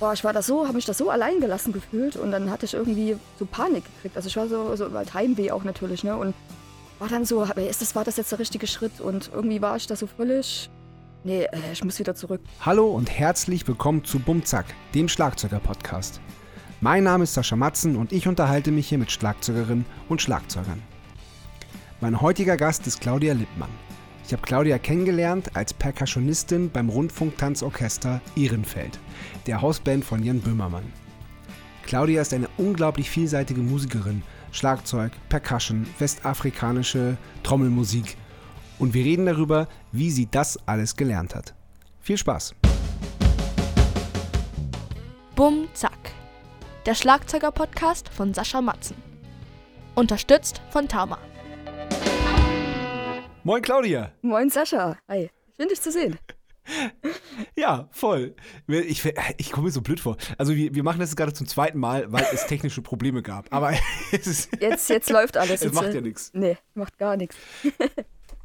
boah, ich war da so, habe mich da so allein gelassen gefühlt und dann hatte ich irgendwie so Panik gekriegt. Also ich war so, so halt Heimweh auch natürlich, ne? Und war dann so, ist das, war das jetzt der richtige Schritt? Und irgendwie war ich da so völlig, nee, äh, ich muss wieder zurück. Hallo und herzlich willkommen zu Bumzack, dem Schlagzeuger-Podcast. Mein Name ist Sascha Matzen und ich unterhalte mich hier mit Schlagzeugerinnen und Schlagzeugern. Mein heutiger Gast ist Claudia Lippmann. Ich habe Claudia kennengelernt als Percussionistin beim Rundfunktanzorchester Ehrenfeld, der Hausband von Jan Böhmermann. Claudia ist eine unglaublich vielseitige Musikerin, Schlagzeug, Percussion, westafrikanische Trommelmusik und wir reden darüber, wie sie das alles gelernt hat. Viel Spaß! Bum Zack, der Schlagzeuger-Podcast von Sascha Matzen. Unterstützt von Tama. Moin Claudia. Moin Sascha. Hi. Schön dich zu sehen. Ja, voll. Ich, ich komme mir so blöd vor. Also wir, wir machen das gerade zum zweiten Mal, weil es technische Probleme gab. Aber jetzt, jetzt läuft alles. Es jetzt, macht ja nichts. Nee, macht gar nichts.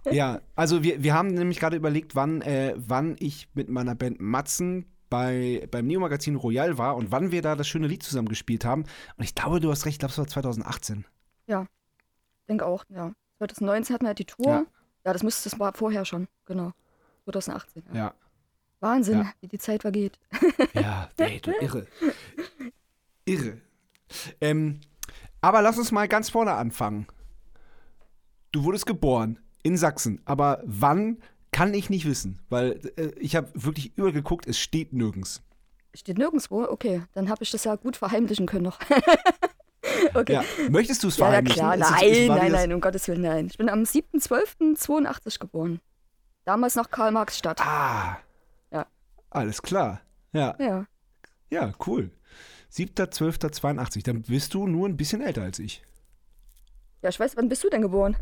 Ja, also wir, wir haben nämlich gerade überlegt, wann, äh, wann ich mit meiner Band Matzen bei, beim Neo-Magazin Royal war und wann wir da das schöne Lied zusammen gespielt haben. Und ich glaube, du hast recht, ich glaube, es war 2018. Ja, denke auch, ja. 2019 hatten wir halt die Tour. Ja. Ja, das müsste, das war vorher schon, genau. 2018. Ja. ja. Wahnsinn, ja. wie die Zeit vergeht. Ja, ey, du irre. Irre. Ähm, aber lass uns mal ganz vorne anfangen. Du wurdest geboren in Sachsen, aber wann kann ich nicht wissen, weil äh, ich habe wirklich übergeguckt, es steht nirgends. Steht nirgendwo? Okay, dann habe ich das ja gut verheimlichen können noch. okay. Ja. Möchtest du es verheimlichen? Ja, klar. Nein, es, nein, nein, um Gottes Willen, nein. Ich bin am 7.12.82 geboren. Damals noch Karl-Marx-Stadt. Ah. Ja. Alles klar. Ja. Ja. Ja, cool. 7.12.82. Dann bist du nur ein bisschen älter als ich. Ja, ich weiß, wann bist du denn geboren?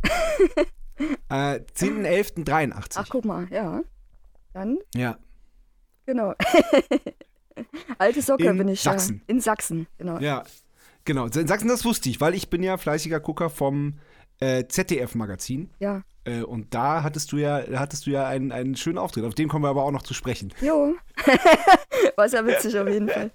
äh, 10.11.83. Ach, guck mal, ja. Dann? Ja. Genau. Alte Socke in bin ich. Sachsen. Ja. In Sachsen, genau. Ja, Genau, in Sachsen, das wusste ich, weil ich bin ja fleißiger Gucker vom äh, ZDF-Magazin. Ja. Äh, und da hattest du ja, hattest du ja einen, einen schönen Auftritt. Auf den kommen wir aber auch noch zu sprechen. Jo. War sehr witzig auf jeden Fall.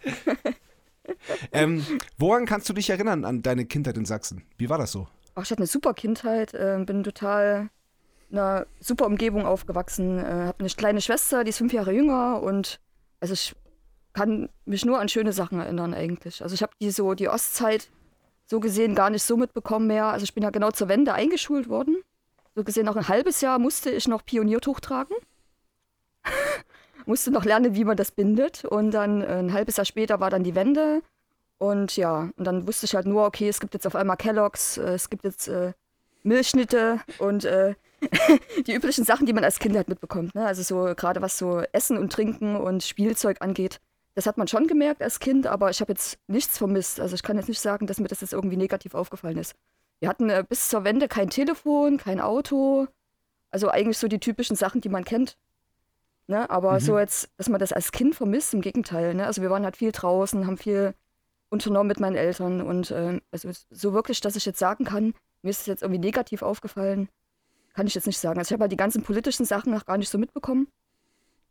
ähm, woran kannst du dich erinnern an deine Kindheit in Sachsen? Wie war das so? Ach, ich hatte eine super Kindheit, äh, bin total in einer super Umgebung aufgewachsen, äh, habe eine kleine Schwester, die ist fünf Jahre jünger und also ich kann mich nur an schöne Sachen erinnern eigentlich. Also ich habe die so die Ostzeit so gesehen gar nicht so mitbekommen mehr. Also ich bin ja genau zur Wende eingeschult worden. So gesehen noch ein halbes Jahr musste ich noch Pioniertuch tragen. musste noch lernen, wie man das bindet. Und dann ein halbes Jahr später war dann die Wende. Und ja, und dann wusste ich halt nur, okay, es gibt jetzt auf einmal Kelloggs, äh, es gibt jetzt äh, Milchschnitte und äh, die üblichen Sachen, die man als Kind halt mitbekommt. Ne? Also so gerade was so Essen und Trinken und Spielzeug angeht. Das hat man schon gemerkt als Kind, aber ich habe jetzt nichts vermisst. Also ich kann jetzt nicht sagen, dass mir das jetzt irgendwie negativ aufgefallen ist. Wir hatten äh, bis zur Wende kein Telefon, kein Auto. Also eigentlich so die typischen Sachen, die man kennt. Ne? Aber mhm. so jetzt, dass man das als Kind vermisst, im Gegenteil. Ne? Also wir waren halt viel draußen, haben viel unternommen mit meinen Eltern. Und äh, also so wirklich, dass ich jetzt sagen kann, mir ist es jetzt irgendwie negativ aufgefallen, kann ich jetzt nicht sagen. Also ich habe halt die ganzen politischen Sachen noch gar nicht so mitbekommen.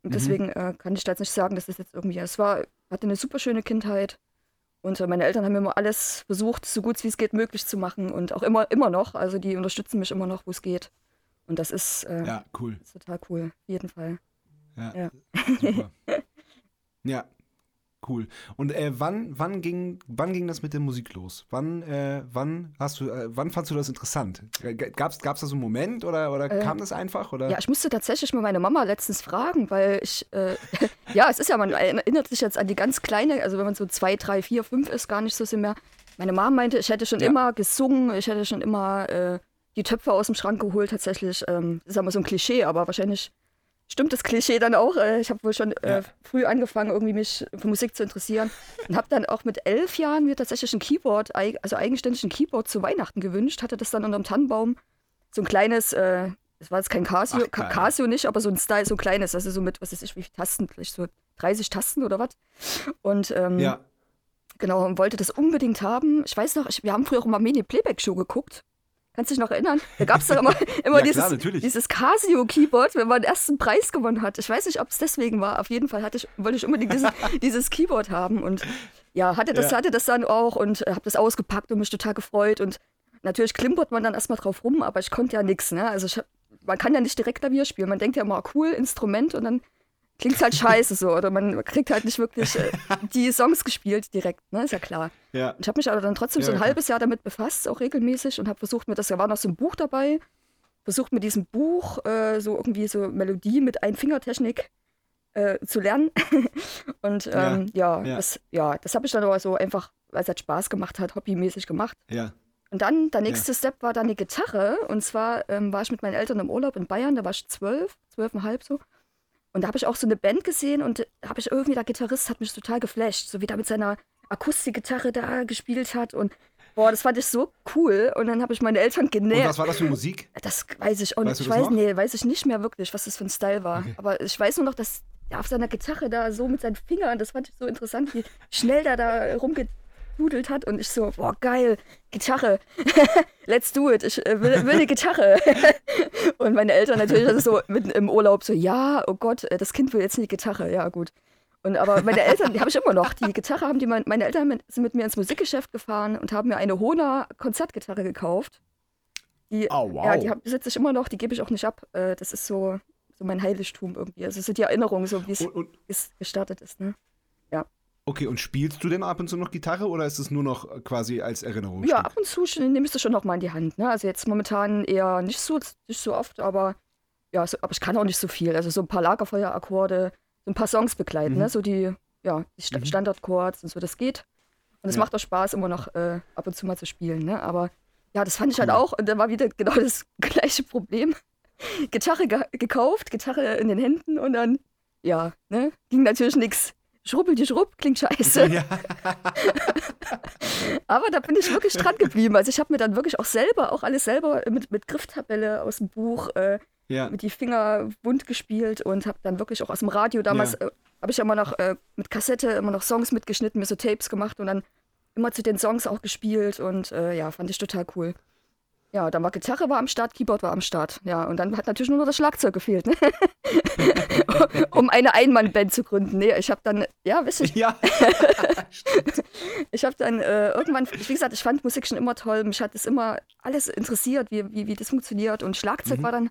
Und mhm. deswegen äh, kann ich da jetzt nicht sagen, dass das jetzt irgendwie. Es war, hatte eine super schöne Kindheit. Und äh, meine Eltern haben immer alles versucht, so gut wie es geht, möglich zu machen. Und auch immer, immer noch. Also die unterstützen mich immer noch, wo es geht. Und das ist, äh, ja, cool. Ist total cool. Auf jeden Fall. Ja. Ja. Super. ja, Cool. Und äh, wann, wann, ging, wann ging das mit der Musik los? Wann, äh, wann hast du, äh, wann fandst du das interessant? Gab es da so einen Moment oder, oder äh, kam das einfach? Oder? Ja, ich musste tatsächlich mal meine Mama letztens fragen, weil ich, äh, ja, es ist ja, man erinnert sich jetzt an die ganz kleine, also wenn man so zwei, drei, vier, fünf ist, gar nicht so sehr mehr. Meine Mama meinte, ich hätte schon ja. immer gesungen, ich hätte schon immer äh, die Töpfe aus dem Schrank geholt, tatsächlich. Ähm, das ist aber so ein Klischee, aber wahrscheinlich stimmt das Klischee dann auch. Äh, ich habe wohl schon äh, ja. früh angefangen, irgendwie mich für Musik zu interessieren und habe dann auch mit elf Jahren mir tatsächlich ein Keyboard, also eigenständig ein Keyboard zu Weihnachten gewünscht, hatte das dann unterm Tannenbaum, so ein kleines, äh, das war jetzt kein Casio, Ach, Casio nicht, aber so ein Style, so ein kleines, also so mit, was weiß ich, wie viele Tasten, vielleicht so 30 Tasten oder was. Und ähm, ja. genau, und wollte das unbedingt haben. Ich weiß noch, ich, wir haben früher auch immer Mini-Playback-Show geguckt Kannst du dich noch erinnern? Da gab es doch immer, immer Ja, dieses, klar, dieses Casio-Keyboard, wenn man den ersten Preis gewonnen hat. Ich weiß nicht, ob es deswegen war. Auf jeden Fall hatte ich, wollte ich unbedingt dieses, dieses Keyboard haben. Und ja, hatte das, Ja. hatte das dann auch und äh, habe das ausgepackt und mich total gefreut. Und natürlich klimpert man dann erstmal drauf rum, aber ich konnte ja nichts. Ne? Also ich, man kann ja nicht direkt Klavier spielen. Man denkt ja immer, cool, Instrument und dann klingt halt scheiße so. Oder man kriegt halt nicht wirklich äh, die Songs gespielt direkt, ne? Ist ja klar. Ja. Ich habe mich aber dann trotzdem so Ja, ein klar. halbes Jahr damit befasst, auch regelmäßig und habe versucht, mir das, da war noch so ein Buch dabei, versucht mit diesem Buch äh, so irgendwie so Melodie mit Einfingertechnik äh, zu lernen. und ähm, ja, ja. das, ja, das habe ich dann aber so einfach, weil es halt Spaß gemacht hat, hobbymäßig gemacht. Ja. Und dann, der nächste Step war dann die Gitarre. Und zwar ähm, war ich mit meinen Eltern im Urlaub in Bayern, da war ich zwölf, zwölfeinhalb so. Und da habe ich auch so eine Band gesehen und da habe ich irgendwie, der Gitarrist hat mich total geflasht, so wie der mit seiner Akustikgitarre da gespielt hat. Und boah, das fand ich so cool. Und dann habe ich meine Eltern Und genährt. was war das für Musik? Das weiß ich auch nicht. Weißt Ich weiß, nee, weiß ich nicht mehr wirklich, was das für ein Style war. Aber ich weiß nur noch, dass er auf seiner Gitarre da so mit seinen Fingern, das fand ich so interessant, wie schnell der da rumgedudelt hat. Und ich so, boah, geil, Gitarre. Let's do it. Ich äh, will, will eine Gitarre. und meine Eltern natürlich also so mitten im Urlaub so, ja, oh Gott, äh, das Kind will jetzt eine Gitarre. Ja, gut. Und aber meine Eltern, die habe ich immer noch. Die Gitarre haben die, mein, meine Eltern mit, sind mit mir ins Musikgeschäft gefahren und haben mir eine Hona Konzertgitarre gekauft. Die, Oh, wow. Ja, die besitze ich immer noch, die gebe ich auch nicht ab. Äh, das ist so, so mein Heiligtum irgendwie. Also es sind die Erinnerungen, so wie es gestartet ist. Ne? Okay, und spielst du denn ab und zu noch Gitarre oder ist es nur noch quasi als Erinnerung? Ja, ab und zu nehme ich sie schon noch mal in die Hand. Ne? Also jetzt momentan eher nicht so, nicht so oft, aber ja, so, aber ich kann auch nicht so viel. Also so ein paar Lagerfeuerakkorde, so ein paar Songs begleiten, Mhm. ne? so die, ja, die Sta Standardchords und so, das geht. Und es Ja. macht auch Spaß, immer noch äh, ab und zu mal zu spielen. Ne? Aber ja, das fand ich halt Cool. auch. Und dann war wieder genau das gleiche Problem. Gitarre ge gekauft, Gitarre in den Händen und dann, ja, ne, ging natürlich nichts. Schrubbel die Schrubb, klingt scheiße. Ja. Aber da bin ich wirklich dran geblieben. Also ich habe mir dann wirklich auch selber, auch alles selber mit, mit Grifftabelle aus dem Buch, äh, ja. mit die Finger bunt gespielt und habe dann wirklich auch aus dem Radio damals, Ja. äh, habe ich ja immer noch äh, mit Kassette immer noch Songs mitgeschnitten, mir so Tapes gemacht und dann immer zu den Songs auch gespielt und äh, ja, fand ich total cool. Ja, dann war Gitarre war am Start, Keyboard war am Start. Ja, und dann hat natürlich nur noch das Schlagzeug gefehlt, ne? um eine Einmannband zu gründen. Nee, ich habe dann, ja, wisst ihr, Ja. ich habe dann äh, irgendwann, wie gesagt, ich fand Musik schon immer toll. Mich hat es immer alles interessiert, wie, wie, wie das funktioniert. Und Schlagzeug war dann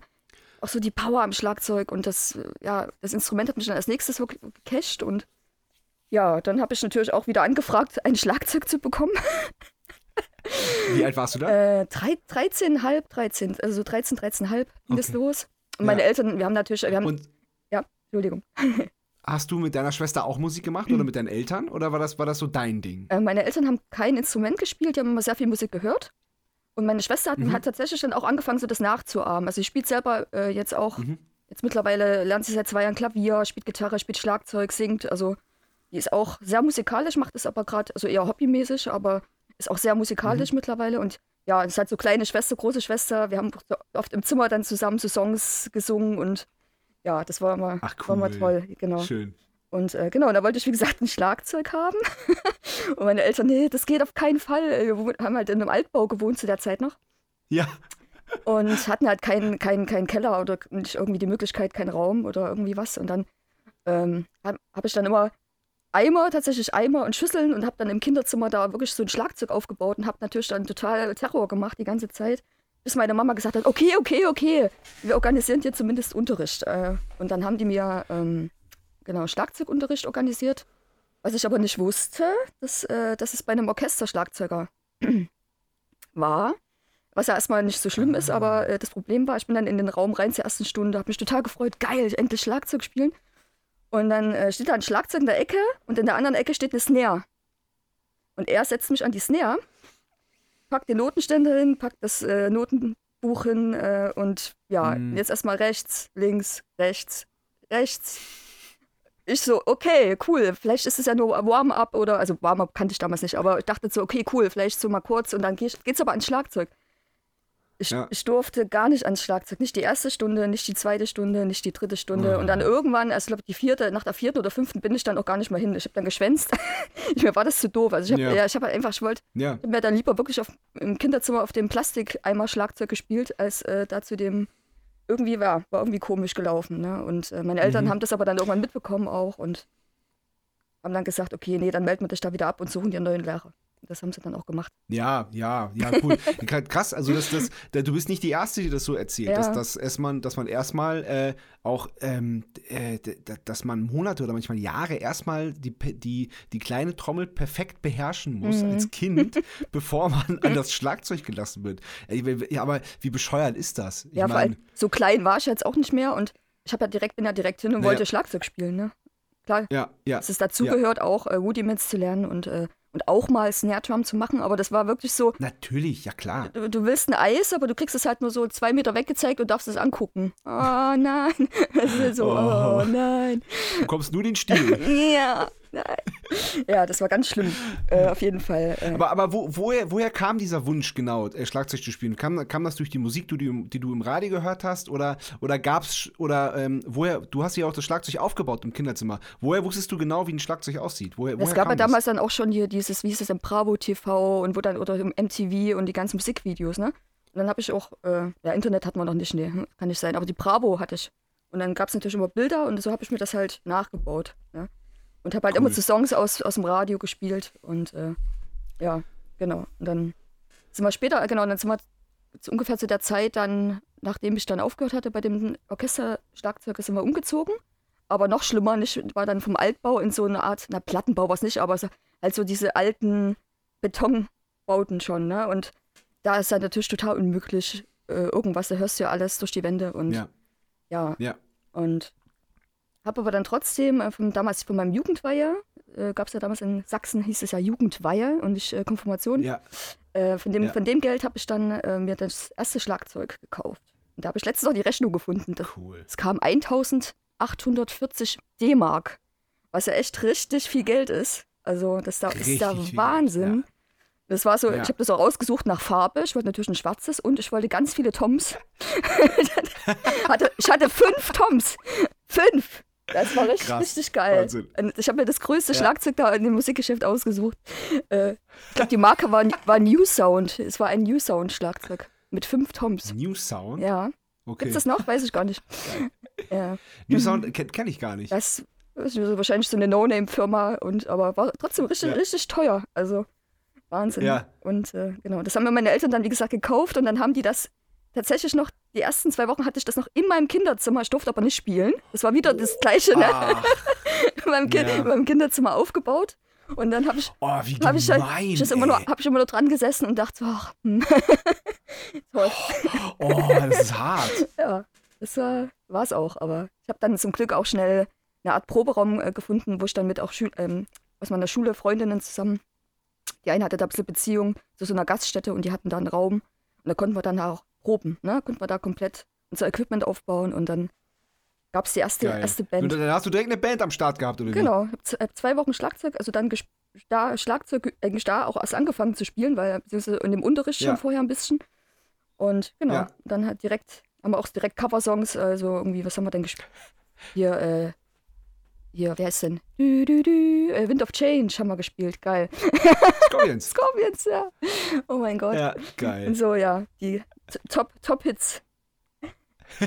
auch so die Power am Schlagzeug. Und das, ja, das Instrument hat mich dann als nächstes wirklich gecached. Und ja, dann habe ich natürlich auch wieder angefragt, ein Schlagzeug zu bekommen. Wie alt warst du da? Äh, drei- 13,5, 13, also so 13, 13,5 ging das Okay. los. Und meine Ja. Eltern, wir haben natürlich, wir haben, Und ja, Entschuldigung. hast du mit deiner Schwester auch Musik gemacht oder mit deinen Eltern? Oder war das, war das so dein Ding? Äh, meine Eltern haben kein Instrument gespielt, die haben immer sehr viel Musik gehört. Und meine Schwester hat, hat tatsächlich dann auch angefangen, so das nachzuahmen. Also sie spielt selber äh, jetzt auch, jetzt mittlerweile lernt sie seit zwei Jahren Klavier, spielt Gitarre, spielt Schlagzeug, singt. Also die ist auch sehr musikalisch, macht es aber gerade, also eher hobbymäßig, aber ist auch sehr musikalisch mittlerweile. Und ja, es ist halt so kleine Schwester, große Schwester. Wir haben oft im Zimmer dann zusammen so Songs gesungen und ja, das war immer, Ach, war immer cool. toll, genau. Schön. Und äh, genau, da wollte ich, wie gesagt, ein Schlagzeug haben. und meine Eltern, nee, das geht auf keinen Fall. Wir haben halt in einem Altbau gewohnt zu der Zeit noch. Ja. Und hatten halt keinen keinen keinen Keller oder nicht irgendwie die Möglichkeit, keinen Raum oder irgendwie was. Und dann ähm, habe hab ich dann immer Eimer, tatsächlich Eimer und Schüsseln und habe dann im Kinderzimmer da wirklich so ein Schlagzeug aufgebaut und habe natürlich dann total Terror gemacht die ganze Zeit. Bis meine Mama gesagt hat, okay, okay, okay, wir organisieren dir zumindest Unterricht. Äh, und dann haben die mir ähm, genau Schlagzeugunterricht organisiert. Was ich aber nicht wusste, dass, äh, dass es bei einem Orchesterschlagzeuger war. Was ja erstmal nicht so schlimm ist, aber äh, das Problem war, ich bin dann in den Raum rein zur ersten Stunde, habe mich total gefreut, geil, endlich Schlagzeug spielen. Und dann äh, steht da ein Schlagzeug in der Ecke und in der anderen Ecke steht eine Snare. Und er setzt mich an die Snare, packt den Notenständer hin, packt das äh, Notenbuch hin äh, und ja, Mhm. jetzt erstmal rechts, links, rechts, rechts. Ich so, okay, cool, vielleicht ist es ja nur Warm-up oder, also Warm-up kannte ich damals nicht, aber ich dachte so, okay, cool, vielleicht so mal kurz und dann geh- geht's aber ans Schlagzeug. Ich, Ja. ich durfte gar nicht ans Schlagzeug. Nicht die erste Stunde, nicht die zweite Stunde, nicht die dritte Stunde. Und dann irgendwann, also ich glaube, die vierte, nach der vierten oder fünften bin ich dann auch gar nicht mehr hin. Ich habe dann geschwänzt. ich, mir war das zu doof. Also ich habe Ja. ja. ich hab halt einfach, ich wollte Ja. mir dann lieber wirklich auf, im Kinderzimmer auf dem Plastikeimer Schlagzeug gespielt, als äh, da zu dem irgendwie war, war irgendwie komisch gelaufen. Ne? Und äh, meine Eltern Mhm. haben das aber dann irgendwann mitbekommen auch und haben dann gesagt, okay, nee, dann melden wir dich da wieder ab und suchen dir einen neuen Lehrer. Das haben sie dann auch gemacht. Ja, ja, ja, cool. Krass, also das, das, da, du bist nicht die Erste, die das so erzählt, Ja. dass, dass, erst man, dass man erstmal äh, auch, ähm, äh, dass man Monate oder manchmal Jahre erstmal die, die, die kleine Trommel perfekt beherrschen muss Mhm. als Kind, bevor man an das Schlagzeug gelassen wird. Ja, aber wie bescheuert ist das? Ich ja, vor mein, allem so klein war ich jetzt auch nicht mehr und ich habe ja direkt, bin ja direkt hin und Naja. wollte Schlagzeug spielen, ne? Klar, ja, ja. dass es dazugehört, auch äh, Rudiments zu lernen und, äh, und auch mal Snare Drum zu machen, aber das war wirklich so, Natürlich, ja klar. du, du willst ein Eis, aber du kriegst es halt nur so zwei Meter weggezeigt und darfst es angucken. Oh nein. Das ist so, Oh. oh nein. Du kommst nur den Stil. Ja, nein. Ja, das war ganz schlimm. Äh, auf jeden Fall. Äh, Aber, aber wo, woher, woher kam dieser Wunsch genau, äh, Schlagzeug zu spielen? Kam, kam das durch die Musik, die du, im- die du im Radio gehört hast? Oder, oder gab's, oder ähm, woher, du hast ja auch das Schlagzeug aufgebaut im Kinderzimmer. Woher wusstest du genau, wie ein Schlagzeug aussieht? Woher, es woher gab kam ja das? damals dann auch schon hier dieses, wie hieß es, im Bravo TV und wo dann, oder im MTV und die ganzen Musikvideos, ne? Und dann habe ich auch, äh, ja, Internet hat man noch nicht, nee, hm, kann nicht sein, aber die Bravo hatte ich. Und dann gab es natürlich immer Bilder und so habe ich mir das halt nachgebaut, ne? Und habe halt Cool. immer so Songs aus, aus dem Radio gespielt und äh, ja, genau. Und dann sind wir später, genau, dann sind wir zu, ungefähr zu der Zeit dann, nachdem ich dann aufgehört hatte bei dem Orchesterschlagzeug, sind wir umgezogen. Aber noch schlimmer, nicht, war dann vom Altbau in so eine Art, na Plattenbau war es nicht, aber so, halt so diese alten Betonbauten schon, ne? Und da ist dann natürlich total unmöglich, äh, irgendwas, da hörst du ja alles durch die Wände und Ja, ja. ja. Und habe aber dann trotzdem, äh, von, damals von meinem Jugendweihe, äh, gab es ja damals in Sachsen, hieß es ja Jugendweihe und nicht äh, Konfirmation. Ja, Äh, von, dem, Ja. von dem Geld habe ich dann äh, mir das erste Schlagzeug gekauft. Und da habe ich letztens noch die Rechnung gefunden. Das, cool. es kam 1840 D-Mark, was ja echt richtig viel Geld ist. Also das da, ist der Wahnsinn. Das war so, Ja. ich habe das auch rausgesucht nach Farbe. Ich wollte natürlich ein schwarzes und ich wollte ganz viele Toms. hatte, ich hatte fünf Toms. Fünf. Das war richtig, Krass. richtig geil. Wahnsinn. Ich habe mir das größte Ja. Schlagzeug da in dem Musikgeschäft ausgesucht. Äh, ich glaube, die Marke war, war New Sound. Es war ein New Sound Schlagzeug mit fünf Toms. New Sound? Ja. Okay. Gibt's das noch? Weiß ich gar nicht. Ja. New Sound kenne kenn ich gar nicht. Das ist wahrscheinlich so eine No-Name-Firma und aber war trotzdem richtig, Ja. richtig teuer. Also Wahnsinn. Ja. Und äh, genau, das haben mir meine Eltern dann, wie gesagt, gekauft und dann haben die das tatsächlich noch, die ersten zwei Wochen hatte ich das noch in meinem Kinderzimmer, ich durfte aber nicht spielen. Das war wieder das gleiche, ne? Ach, in, meinem kind, Ja. in meinem Kinderzimmer aufgebaut. Und dann habe ich, oh, hab ich, halt, gemein, ich das immer nur, hab ich immer nur dran gesessen und dachte, ach, hm. toll. Oh, das ist hart. Ja, das war es auch. Aber ich habe dann zum Glück auch schnell eine Art Proberaum äh, gefunden, wo ich dann mit auch ähm, aus meiner Schule Freundinnen zusammen, die eine hatte da ein bisschen Beziehung zu so einer Gaststätte und die hatten da einen Raum. Und da konnten wir dann auch proben, ne? Konnten wir da komplett unser Equipment aufbauen und dann gab es die erste, Geil. erste Und Band. dann hast du direkt eine Band am Start gehabt, oder wie? Genau, ich habe zwei Wochen Schlagzeug, also dann da Schlagzeug eigentlich da auch erst angefangen zu spielen, weil beziehungsweise in dem Unterricht Ja. schon vorher ein bisschen. Und genau, Ja. dann halt direkt, haben wir auch direkt Coversongs, also irgendwie, was haben wir denn gespielt? Hier, äh, hier, wer ist denn? Du, du, du, äh, Wind of Change haben wir gespielt, geil. Scorpions. Scorpions, ja. Oh mein Gott. Ja, Und geil. so, ja, die T- Top, Top-Hits.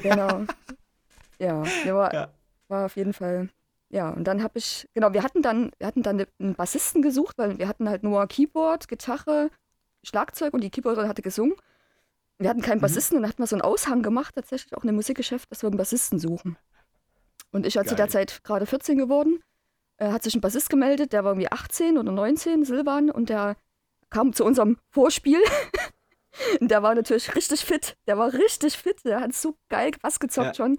Genau. ja, der war, Ja. war auf jeden Fall. Ja, und dann habe ich, genau, wir hatten dann, wir hatten dann einen Bassisten gesucht, weil wir hatten halt nur Keyboard, Gitarre, Schlagzeug und die Keyboarderin hatte gesungen. Wir hatten keinen Mhm. Bassisten und dann hatten wir so einen Aushang gemacht, tatsächlich auch in einem Musikgeschäft, dass wir einen Bassisten suchen. Und ich war zu der. Zeit gerade 14 geworden, äh, hat sich ein Bassist gemeldet, der war irgendwie 18 oder 19, Silvan, und der kam zu unserem Vorspiel. Und der war natürlich richtig fit. Der war richtig fit. Der hat so geil was gezockt Ja. schon.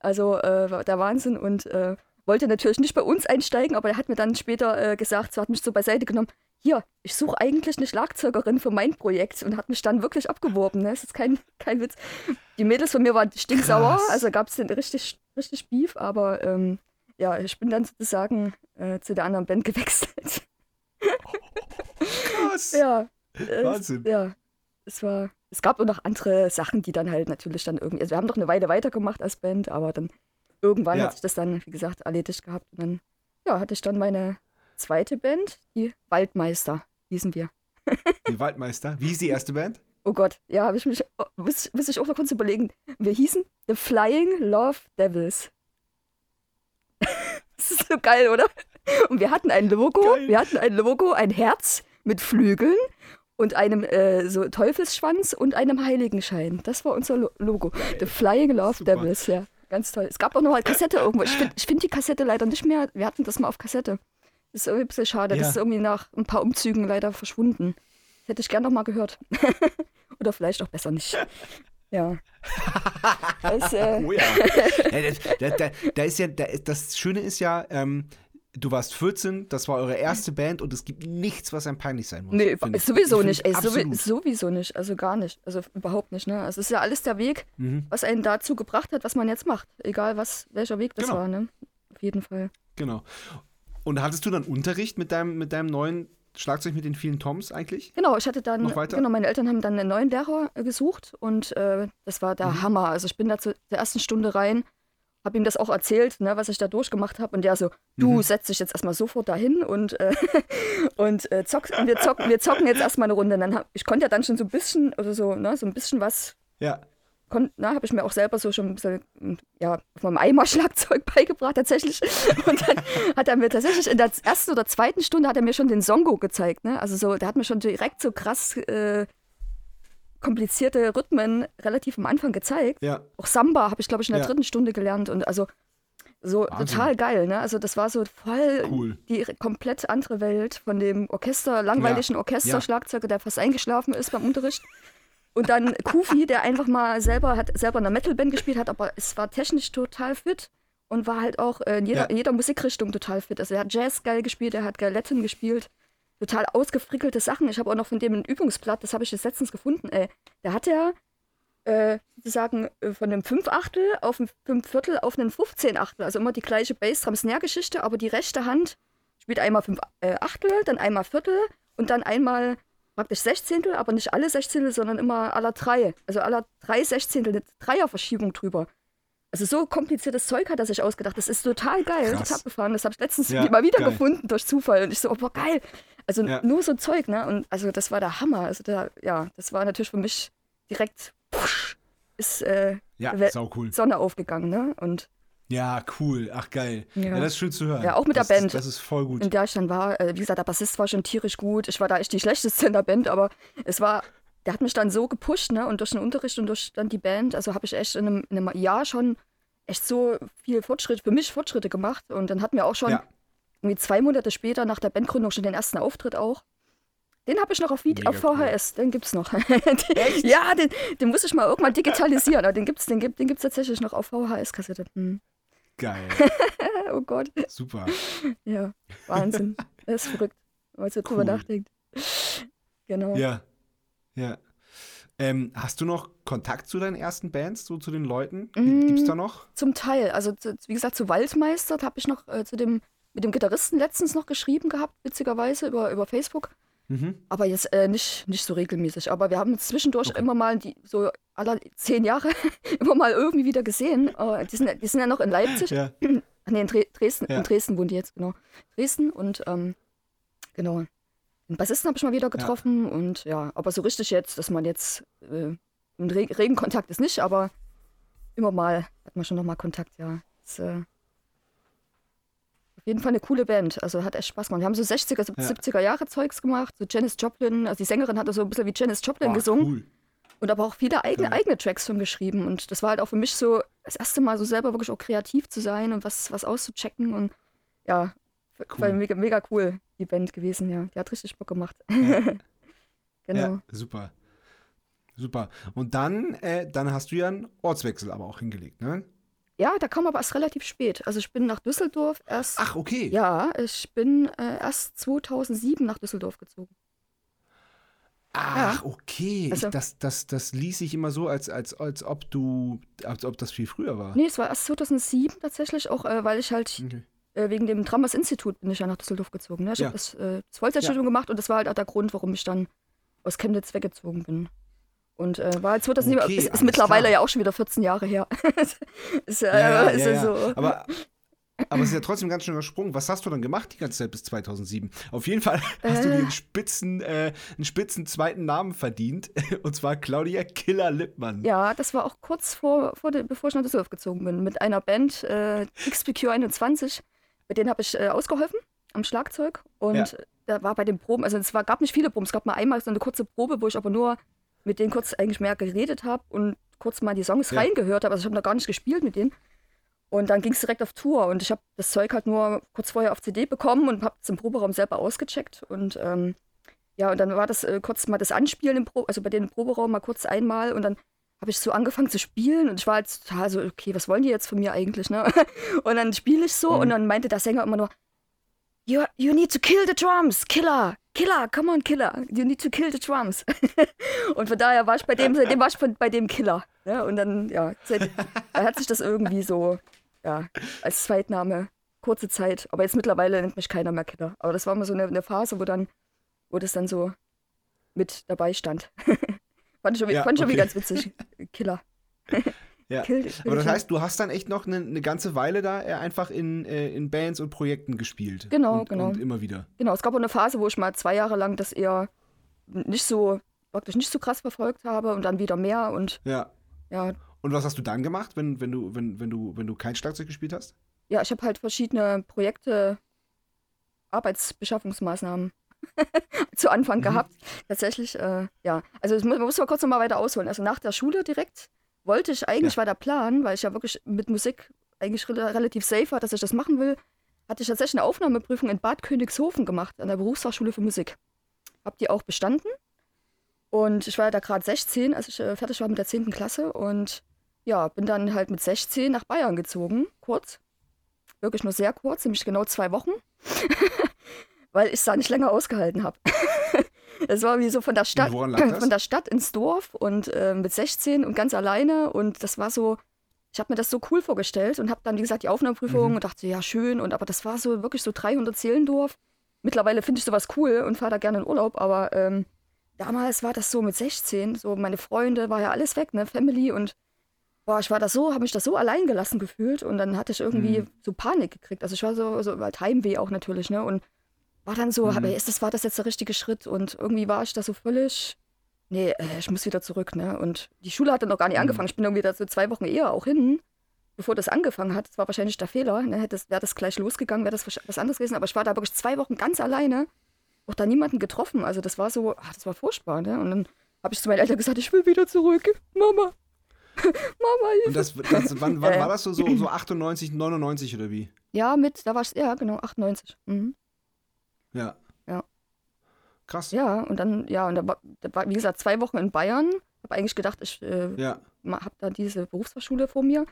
Also äh, war der Wahnsinn und äh, wollte natürlich nicht bei uns einsteigen, aber er hat mir dann später äh, gesagt, so hat mich so beiseite genommen. Hier, ich suche eigentlich eine Schlagzeugerin für mein Projekt und hat mich dann wirklich abgeworben. Ne? Das ist kein, kein Witz. Die Mädels von mir waren stinksauer, Krass. also gab es den richtig, richtig Beef, aber ähm, ja, ich bin dann sozusagen äh, zu der anderen Band gewechselt. Krass. ja. äh, Wahnsinn. Ja, es war, es gab auch noch andere Sachen, die dann halt natürlich dann irgendwie, also wir haben noch eine Weile weitergemacht als Band, aber dann irgendwann Ja. hat sich das dann, wie gesagt, erledigt gehabt. Und dann, ja, hatte ich dann meine zweite Band, die Waldmeister, hießen wir. Die Waldmeister. Wie ist die erste Band? Oh Gott, ja, habe ich mich, oh, muss, muss ich auch noch kurz überlegen. Wir hießen The Flying Love Devils. das ist so geil, oder? Und wir hatten ein Logo, Geil. wir hatten ein Logo, ein Herz mit Flügeln und einem äh, so Teufelsschwanz und einem Heiligenschein. Das war unser Lo Logo. The Flying Love Super. Devils, ja. Ganz toll. Es gab auch noch eine Kassette irgendwo. Ich finde find die Kassette leider nicht mehr. Wir hatten das mal auf Kassette. Das ist irgendwie ein bisschen schade. Ja. Das ist irgendwie nach ein paar Umzügen leider verschwunden. Das hätte ich gern noch mal gehört. Oder vielleicht auch besser nicht. Ja. Das, äh, Oh ja. da, da, da, ist ja, da, das Schöne ist ja, ähm, du warst 14, das war eure erste Band und es gibt nichts, was einem peinlich sein muss. nee, sowieso Ich nicht. Ey, sowieso nicht. Also gar nicht. Also überhaupt nicht. Ne? Also es ist ja alles der Weg, Mhm. was einen dazu gebracht hat, was man jetzt macht. Egal was, welcher Weg das Genau. war. Ne? Auf jeden Fall. Genau. Und hattest du dann Unterricht mit deinem, mit deinem neuen Schlagzeug mit den vielen Toms eigentlich? Genau, ich hatte dann, Noch genau, meine Eltern haben dann einen neuen Lehrer äh, gesucht und äh, das war der Mhm. Hammer. Also ich bin da zu der ersten Stunde rein, habe ihm das auch erzählt, ne, was ich da durchgemacht habe und der so, du Mhm. setz dich jetzt erstmal sofort dahin und, äh, und, äh, zock, und wir, zocken, wir zocken jetzt erstmal eine Runde. Und dann hab, ich konnte ja dann schon so ein bisschen, oder so, ne, so ein bisschen was Ja. Na, habe ich mir auch selber so schon ein bisschen, mm, ja, auf meinem Eimer-Schlagzeug beigebracht tatsächlich. Und dann hat er mir tatsächlich in der ersten oder zweiten Stunde hat er mir schon den Songo gezeigt, ne? Also so, der hat mir schon direkt so krass äh, komplizierte Rhythmen relativ am Anfang gezeigt. Ja. Auch Samba habe ich, glaube ich, in der Ja. dritten Stunde gelernt und also so Wahnsinn. total geil, ne? Also das war so voll Cool. die komplett andere Welt von dem Orchester, langweiligen Ja. Orchesterschlagzeuger, der fast eingeschlafen ist beim Unterricht. Und dann Kufi, der einfach mal selber hat selber in einer Metalband gespielt hat, aber es war technisch total fit und war halt auch in jeder, Ja. in jeder Musikrichtung total fit. Also er hat Jazz geil gespielt, er hat Galetten gespielt, total ausgefrickelte Sachen. Ich habe auch noch von dem ein Übungsblatt, das habe ich jetzt letztens gefunden. Ey, da hat er äh, sozusagen äh, von einem Fünfachtel auf ein Fünfviertel auf einen 15 Achtel. Also immer die gleiche Bassdrum-Snare-Geschichte, aber die rechte Hand spielt einmal fünf äh, Achtel, dann einmal Viertel und dann einmal praktisch Sechzehntel, aber nicht alle Sechzehntel, sondern immer aller drei. Also aller drei Sechzehntel, eine Dreierverschiebung drüber. Also so kompliziertes Zeug hat er sich ausgedacht. Das ist total geil, Krass. total abgefahren. Das habe ich letztens Ja, mal wieder geil. gefunden durch Zufall. Und ich so, oh, boah, geil. Also Ja. nur so Zeug, ne? Und also das war der Hammer. Also da, ja, das war natürlich für mich direkt, push, ist äh, Ja, cool. Sonne aufgegangen, ne? Und Ja, cool. Ach, geil. Ja, Ja. das ist schön zu hören. Ja, auch mit der das, Band. Ist, das ist voll gut. in der ich dann war, äh, wie gesagt, der Bassist war schon tierisch gut. Ich war da echt die schlechteste in der Band, aber es war, der hat mich dann so gepusht, ne? Und durch den Unterricht und durch dann die Band, also habe ich echt in einem, in einem Jahr schon echt so viel Fortschritt, für mich Fortschritte gemacht. Und dann hatten wir auch schon Ja. irgendwie zwei Monate später nach der Bandgründung schon den ersten Auftritt auch. Den habe ich noch auf, Mega auf VHS, den gibt's noch. ja, den, den muss ich mal irgendwann digitalisieren, aber den gibt's, den gibt, den gibt's tatsächlich noch auf VHS-Kassette. Hm. Geil. Oh Gott. Super. Ja, Wahnsinn. Das ist verrückt, wenn man so drüber Cool. nachdenkt. Genau. Ja. Ja. Ähm, hast du noch Kontakt zu deinen ersten Bands, so zu den Leuten? Mm. Gibt's da noch? Zum Teil. Also, zu, wie gesagt, zu Waldmeister habe ich noch äh, zu dem, mit dem Gitarristen letztens noch geschrieben gehabt, witzigerweise, über, über Facebook. Mhm. Aber jetzt äh, nicht, nicht so regelmäßig. Aber wir haben zwischendurch Okay. immer mal, die, so alle zehn Jahre, immer mal irgendwie wieder gesehen. Äh, die, sind, die sind ja noch in Leipzig. Ja. Nee, in Dre Dresden, Ja. in Dresden wohnen die jetzt, genau. Dresden und ähm, genau. Den Bassisten habe ich mal wieder getroffen und ja, aber so richtig jetzt, dass man jetzt äh, im Re regen Kontakt ist nicht, aber immer mal hat man schon noch mal Kontakt, ja. Ist, äh, auf jeden Fall eine coole Band, also hat echt Spaß gemacht. Wir haben so 60er, 70er Jahre Zeugs gemacht, so Janis Joplin, also die Sängerin hatte so ein bisschen wie Janis Joplin Boah, gesungen Cool. Und aber auch viele eigene, Ja. eigene Tracks schon geschrieben. Und das war halt auch für mich so das erste Mal so selber wirklich auch kreativ zu sein und was, was auszuchecken. Und ja, Cool. war mega, mega cool, die Band gewesen, ja. Die hat richtig Bock gemacht. genau. Ja, super. Super. Und dann, äh, dann hast du ja einen Ortswechsel aber auch hingelegt, ne? Ja, da kam aber erst relativ spät. Also ich bin nach Düsseldorf erst. Ach, okay. Ja, ich bin äh, erst 2007 nach Düsseldorf gezogen. Ach, okay. Also- ich, das, das, das ließ sich immer so, als, als, als ob du, als ob das viel früher war. Nee, es war erst 2007 tatsächlich, auch äh, weil ich halt Okay. äh, wegen dem Dramas Institut bin ich ja nach Düsseldorf gezogen. Ne? Ich Ja. habe das, äh, das Vollzeitstudium gemacht und das war halt auch der Grund, warum ich dann aus Chemnitz weggezogen bin. Und äh, war 2007, Okay, ist, ist mittlerweile klar. ja auch schon wieder 14 Jahre her. ist, äh, Ja, ja, ist ja, ja ja. so. Aber, aber es ist ja trotzdem ganz schöner Sprung. Was hast du dann gemacht die ganze Zeit bis 2007? Auf jeden Fall hast du dir einen spitzen, äh, einen spitzen zweiten Namen verdient. Und zwar Claudia Killer Lippmann. Ja, das war auch kurz vor, vor der, bevor ich nach Düsseldorf gezogen bin, mit einer Band, äh, XPQ 21. Mit denen habe ich äh, ausgeholfen am Schlagzeug. Und Ja. da war bei den Proben, also es war, gab nicht viele Proben, es gab mal einmal so eine kurze Probe, wo ich aber nur mit denen kurz eigentlich mehr geredet habe und kurz mal die Songs Ja. reingehört habe. Also ich habe noch gar nicht gespielt mit denen. Und dann ging es direkt auf Tour und ich habe das Zeug halt nur kurz vorher auf CD bekommen und habe es im Proberaum selber ausgecheckt. Und ähm, ja, und dann war das äh, kurz mal das Anspielen im Pro also bei denen im Proberaum mal kurz einmal und dann habe ich so angefangen zu spielen und ich war halt total so, okay, was wollen die jetzt von mir eigentlich, ne? Und dann spiele ich so und dann meinte der Sänger immer nur, you, you need to kill the drums, Killer, Killer, come on, Killer, you need to kill the drums. und von daher war ich bei dem, seitdem war ich von, bei dem Killer. Ne? Und dann, ja, seit, da hat sich das irgendwie so, ja, als Zweitname, kurze Zeit, aber jetzt mittlerweile nennt mich keiner mehr Killer. Aber das war mal so eine, eine Phase, wo dann, wo das dann so mit dabei stand. fand ich schon, Ja, fand ich schon okay. ganz witzig. Killer. Ja. Kill, kill Aber das heißt, du hast dann echt noch eine, eine ganze Weile da äh, einfach in, äh, in Bands und Projekten gespielt. Genau, und, genau. Und immer wieder. Genau, es gab auch eine Phase, wo ich mal zwei Jahre lang das eher nicht so, praktisch nicht so krass verfolgt habe und dann wieder mehr und Ja. ja, Und was hast du dann gemacht, wenn, wenn, du, wenn, wenn, du, wenn du kein Schlagzeug gespielt hast? ja, ich habe halt verschiedene Projekte, Arbeitsbeschaffungsmaßnahmen zu Anfang gehabt. Tatsächlich, äh, ja. Also muss, man muss mal kurz noch mal weiter ausholen. Also nach der Schule direkt wollte ich eigentlich weiter planen, weil ich ja wirklich mit Musik eigentlich rel relativ safe war, dass ich das machen will. Hatte ich tatsächlich eine Aufnahmeprüfung in Bad Königshofen gemacht, an der Berufsfachschule für Musik. Hab die auch bestanden. Und ich war ja da gerade 16, als ich äh, fertig war mit der 10. Klasse. Und ja, bin dann halt mit 16 nach Bayern gezogen, kurz. Wirklich nur sehr kurz, nämlich genau zwei Wochen. Weil ich es da nicht länger ausgehalten habe. Es war wie so von der Stadt, von der Stadt ins Dorf und äh, mit 16 und ganz alleine. Und das war so, ich habe mir das so cool vorgestellt und habe dann, wie gesagt, die Aufnahmeprüfung und dachte, ja, schön. Und aber das war so wirklich so 300 Seelendorf. Mittlerweile finde ich sowas cool und fahre da gerne in Urlaub, aber ähm, damals war das so mit 16, so meine Freunde, war ja alles weg, ne, Family und boah, ich war da so, habe mich da so allein gelassen gefühlt und dann hatte ich irgendwie so Panik gekriegt. Also ich war so, so halt Heimweh auch natürlich, ne, und war dann so, aber ist das, war das jetzt der richtige Schritt und irgendwie war ich da so völlig, nee, äh, ich muss wieder zurück, ne, und die Schule hat dann noch gar nicht angefangen. Ich bin irgendwie da so zwei Wochen eher auch hin, bevor das angefangen hat. Das war wahrscheinlich der Fehler, ne, hätte das, wäre das gleich losgegangen, wäre das was anderes gewesen, aber ich war da wirklich zwei Wochen ganz alleine auch da niemanden getroffen. Also das war so, ach, das war furchtbar, ne? Und dann habe ich zu meinen Eltern gesagt, ich will wieder zurück. Mama. Mama, Und Hilfe. das, das, wann wann Äh. war das so, so? So 98, 99 oder wie? Ja, mit, da war ich, ja, genau, 98. Mhm. Ja. Ja. Krass. Ja, und dann, ja, und da war, da war, wie gesagt, zwei Wochen in Bayern. Habe eigentlich gedacht, ich äh, Ja. habe da diese Berufsfachschule vor mir.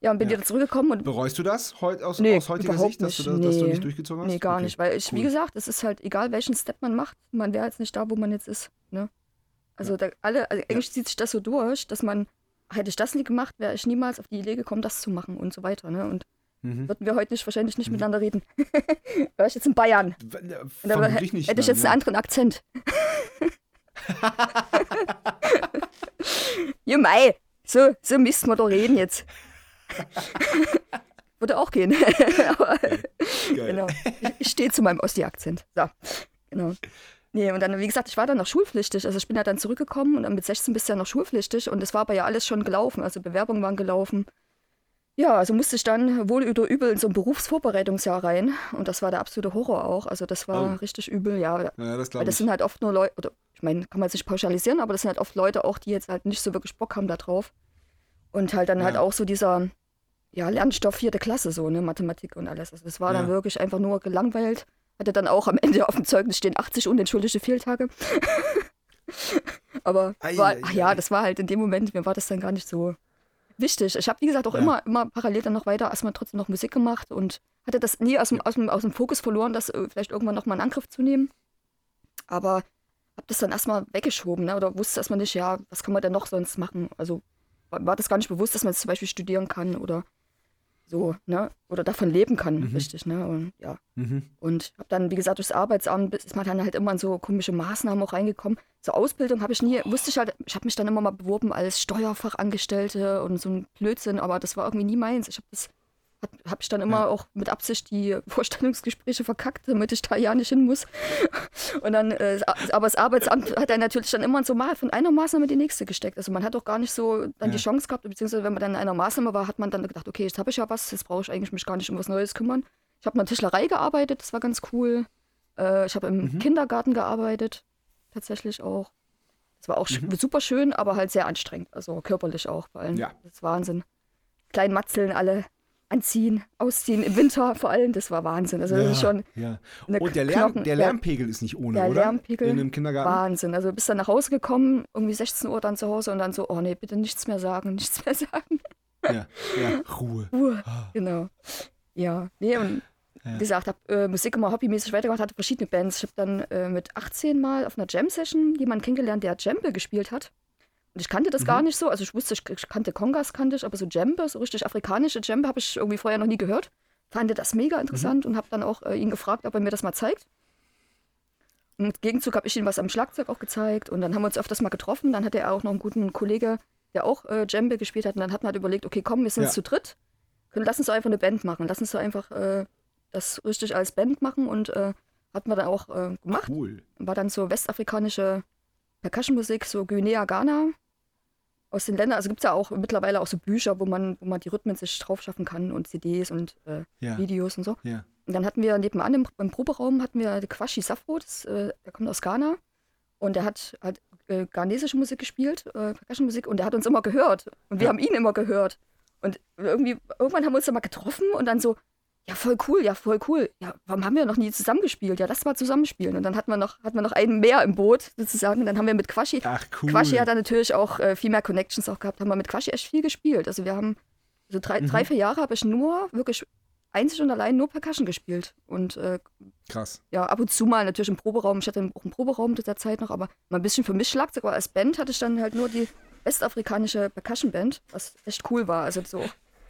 Ja, und bin Ja. wieder zurückgekommen und Bereust du das heut, aus, Nee, aus heutiger Sicht, dass du, nicht. das, dass du Nee. nicht durchgezogen hast? Nee, gar Okay. nicht, weil ich, wie cool. gesagt, es ist halt egal, welchen Step man macht, man wäre jetzt nicht da, wo man jetzt ist. Ne? Also, da, alle, also eigentlich zieht sich das so durch, dass man, hätte ich das nie gemacht, wäre ich niemals auf die Idee gekommen, das zu machen und so weiter. Ne? Und Mhm. würden wir heute nicht, wahrscheinlich nicht miteinander reden. wäre ich jetzt in Bayern. Da hätte ich jetzt ja. einen anderen Akzent. ja, mei, so, so müssten wir doch reden jetzt. Würde auch gehen. Aber, Geil. genau. Ich, ich stehe zu meinem Ossi-Akzent. So, genau. Nee, und dann, wie gesagt, ich war dann noch schulpflichtig. Also ich bin ja dann zurückgekommen und dann mit 16 bist du ja noch schulpflichtig und es war aber ja alles schon gelaufen. Also Bewerbungen waren gelaufen. Ja, also musste ich dann wohl oder übel in so ein Berufsvorbereitungsjahr rein. Und das war der absolute Horror auch. Also das war Oh. richtig übel, ja. Ja, das Weil das ich. sind halt oft nur Leute, oder ich meine, kann man jetzt nicht pauschalisieren, aber das sind halt oft Leute auch, die jetzt halt nicht so wirklich Bock haben da drauf. Und halt dann halt Ja. auch so dieser, ja, Lernstoff vierte Klasse, so, ne, Mathematik und alles. Also das war dann Ja. wirklich einfach nur gelangweilt. Hatte dann auch am Ende auf dem Zeugnis stehen 80 unentschuldigte Fehltage. aber Ei, war, ei, ach ja, ei. das war halt in dem Moment, mir war das dann gar nicht so wichtig. Ich habe, wie gesagt, auch Ja. immer, immer parallel dann noch weiter erstmal trotzdem noch Musik gemacht und hatte das nie aus dem, aus dem, aus dem Fokus verloren, das äh, vielleicht irgendwann nochmal in Angriff zu nehmen. Aber habe das dann erstmal weggeschoben, ne? oder wusste erstmal nicht, ja, was kann man denn noch sonst machen? Also war, war das gar nicht bewusst, dass man jetzt zum Beispiel studieren kann oder so, ne? Oder davon leben kann, Mhm. richtig, ne? Und ja. Mhm. Und habe dann, wie gesagt, durchs Arbeitsamt ist man dann halt immer in so komische Maßnahmen auch reingekommen. Zur Ausbildung habe ich nie, wusste ich halt, ich habe mich dann immer mal beworben als Steuerfachangestellte und so ein Blödsinn, aber das war irgendwie nie meins. Ich habe das, habe ich dann immer Ja. auch mit Absicht die Vorstellungsgespräche verkackt, damit ich da ja nicht hin muss. Und dann, äh, aber das Arbeitsamt hat dann natürlich dann immer so mal von einer Maßnahme in die nächste gesteckt. Also man hat auch gar nicht so dann die Ja. Chance gehabt, beziehungsweise wenn man dann in einer Maßnahme war, hat man dann gedacht, okay, jetzt habe ich ja was, jetzt brauche ich eigentlich mich gar nicht um was Neues kümmern. Ich habe in der Tischlerei gearbeitet, das war ganz cool. Äh, ich habe im Mhm. Kindergarten gearbeitet, tatsächlich auch. Das war auch Mhm. super schön, aber halt sehr anstrengend, also körperlich auch vor allem. Ja. Das ist Wahnsinn. Kleinen Matzeln alle anziehen, ausziehen, im Winter vor allem, das war Wahnsinn. Also das ist schon ja. Und der, Lärm, Knochen- der ja. Lärmpegel ist nicht ohne, Der oder? Lärmpegel In einem Kindergarten? Wahnsinn. Also bist dann nach Hause gekommen, irgendwie 16 Uhr dann zu Hause und dann so, oh nee, bitte nichts mehr sagen, nichts mehr sagen. Ja, ja, Ruhe. Ruhe. Ah, Genau. Ja, nee, und Ja. wie gesagt, habe äh, Musik immer hobbymäßig weitergemacht, hatte verschiedene Bands. Ich habe dann äh, mit 18 Mal auf einer Jam-Session jemanden kennengelernt, der Djembe gespielt hat. Und ich kannte das Mhm. gar nicht so. Also ich wusste, ich, ich kannte Kongas, kannte ich, aber so Djembe, so richtig afrikanische Djembe, habe ich irgendwie vorher noch nie gehört. Fand das mega interessant und habe dann auch äh, ihn gefragt, ob er mir das mal zeigt. Und im Gegenzug habe ich ihm was am Schlagzeug auch gezeigt und dann haben wir uns öfters mal getroffen. Dann hatte er auch noch einen guten Kollege, der auch äh, Djembe gespielt hat. Und dann hat man halt überlegt, okay, komm, wir sind Ja. zu dritt. Können, lass uns doch einfach eine Band machen. Lass uns doch einfach äh, das richtig als Band machen und äh, hat man dann auch äh, gemacht. Cool. War dann so westafrikanische Percussionmusik, so Guinea, Ghana aus den Ländern. Also gibt es ja auch mittlerweile auch so Bücher, wo man, wo man die Rhythmen sich drauf schaffen kann und CDs und äh, Ja, Videos und so. ja. Und dann hatten wir nebenan im, im Proberaum hatten wir Quashi Safro, das, äh, der kommt aus Ghana. Und der hat halt äh, ghanesische Musik gespielt, äh, Percussion-Musik, und der hat uns immer gehört. Und wir Ja. haben ihn immer gehört. Und irgendwie, irgendwann haben wir uns dann mal getroffen und dann so, ja, voll cool, ja, voll cool. Ja, warum haben wir noch nie zusammengespielt? Ja, das war zusammenspielen. Und dann hatten wir noch, hatten wir noch einen mehr im Boot, sozusagen. Und dann haben wir mit Quashi, Ach, cool. Quashi hat dann natürlich auch äh, viel mehr Connections auch gehabt, haben wir mit Quashi echt viel gespielt. Also wir haben, so drei, Mhm. drei vier Jahre habe ich nur, wirklich einzig und allein nur Percussion gespielt. Und äh, Krass. ja, ab und zu mal natürlich im Proberaum. Ich hatte auch einen Proberaum zu der Zeit noch, aber mal ein bisschen für mich Schlagzeug. Aber als Band hatte ich dann halt nur die westafrikanische Percussion-Band, was echt cool war. Also so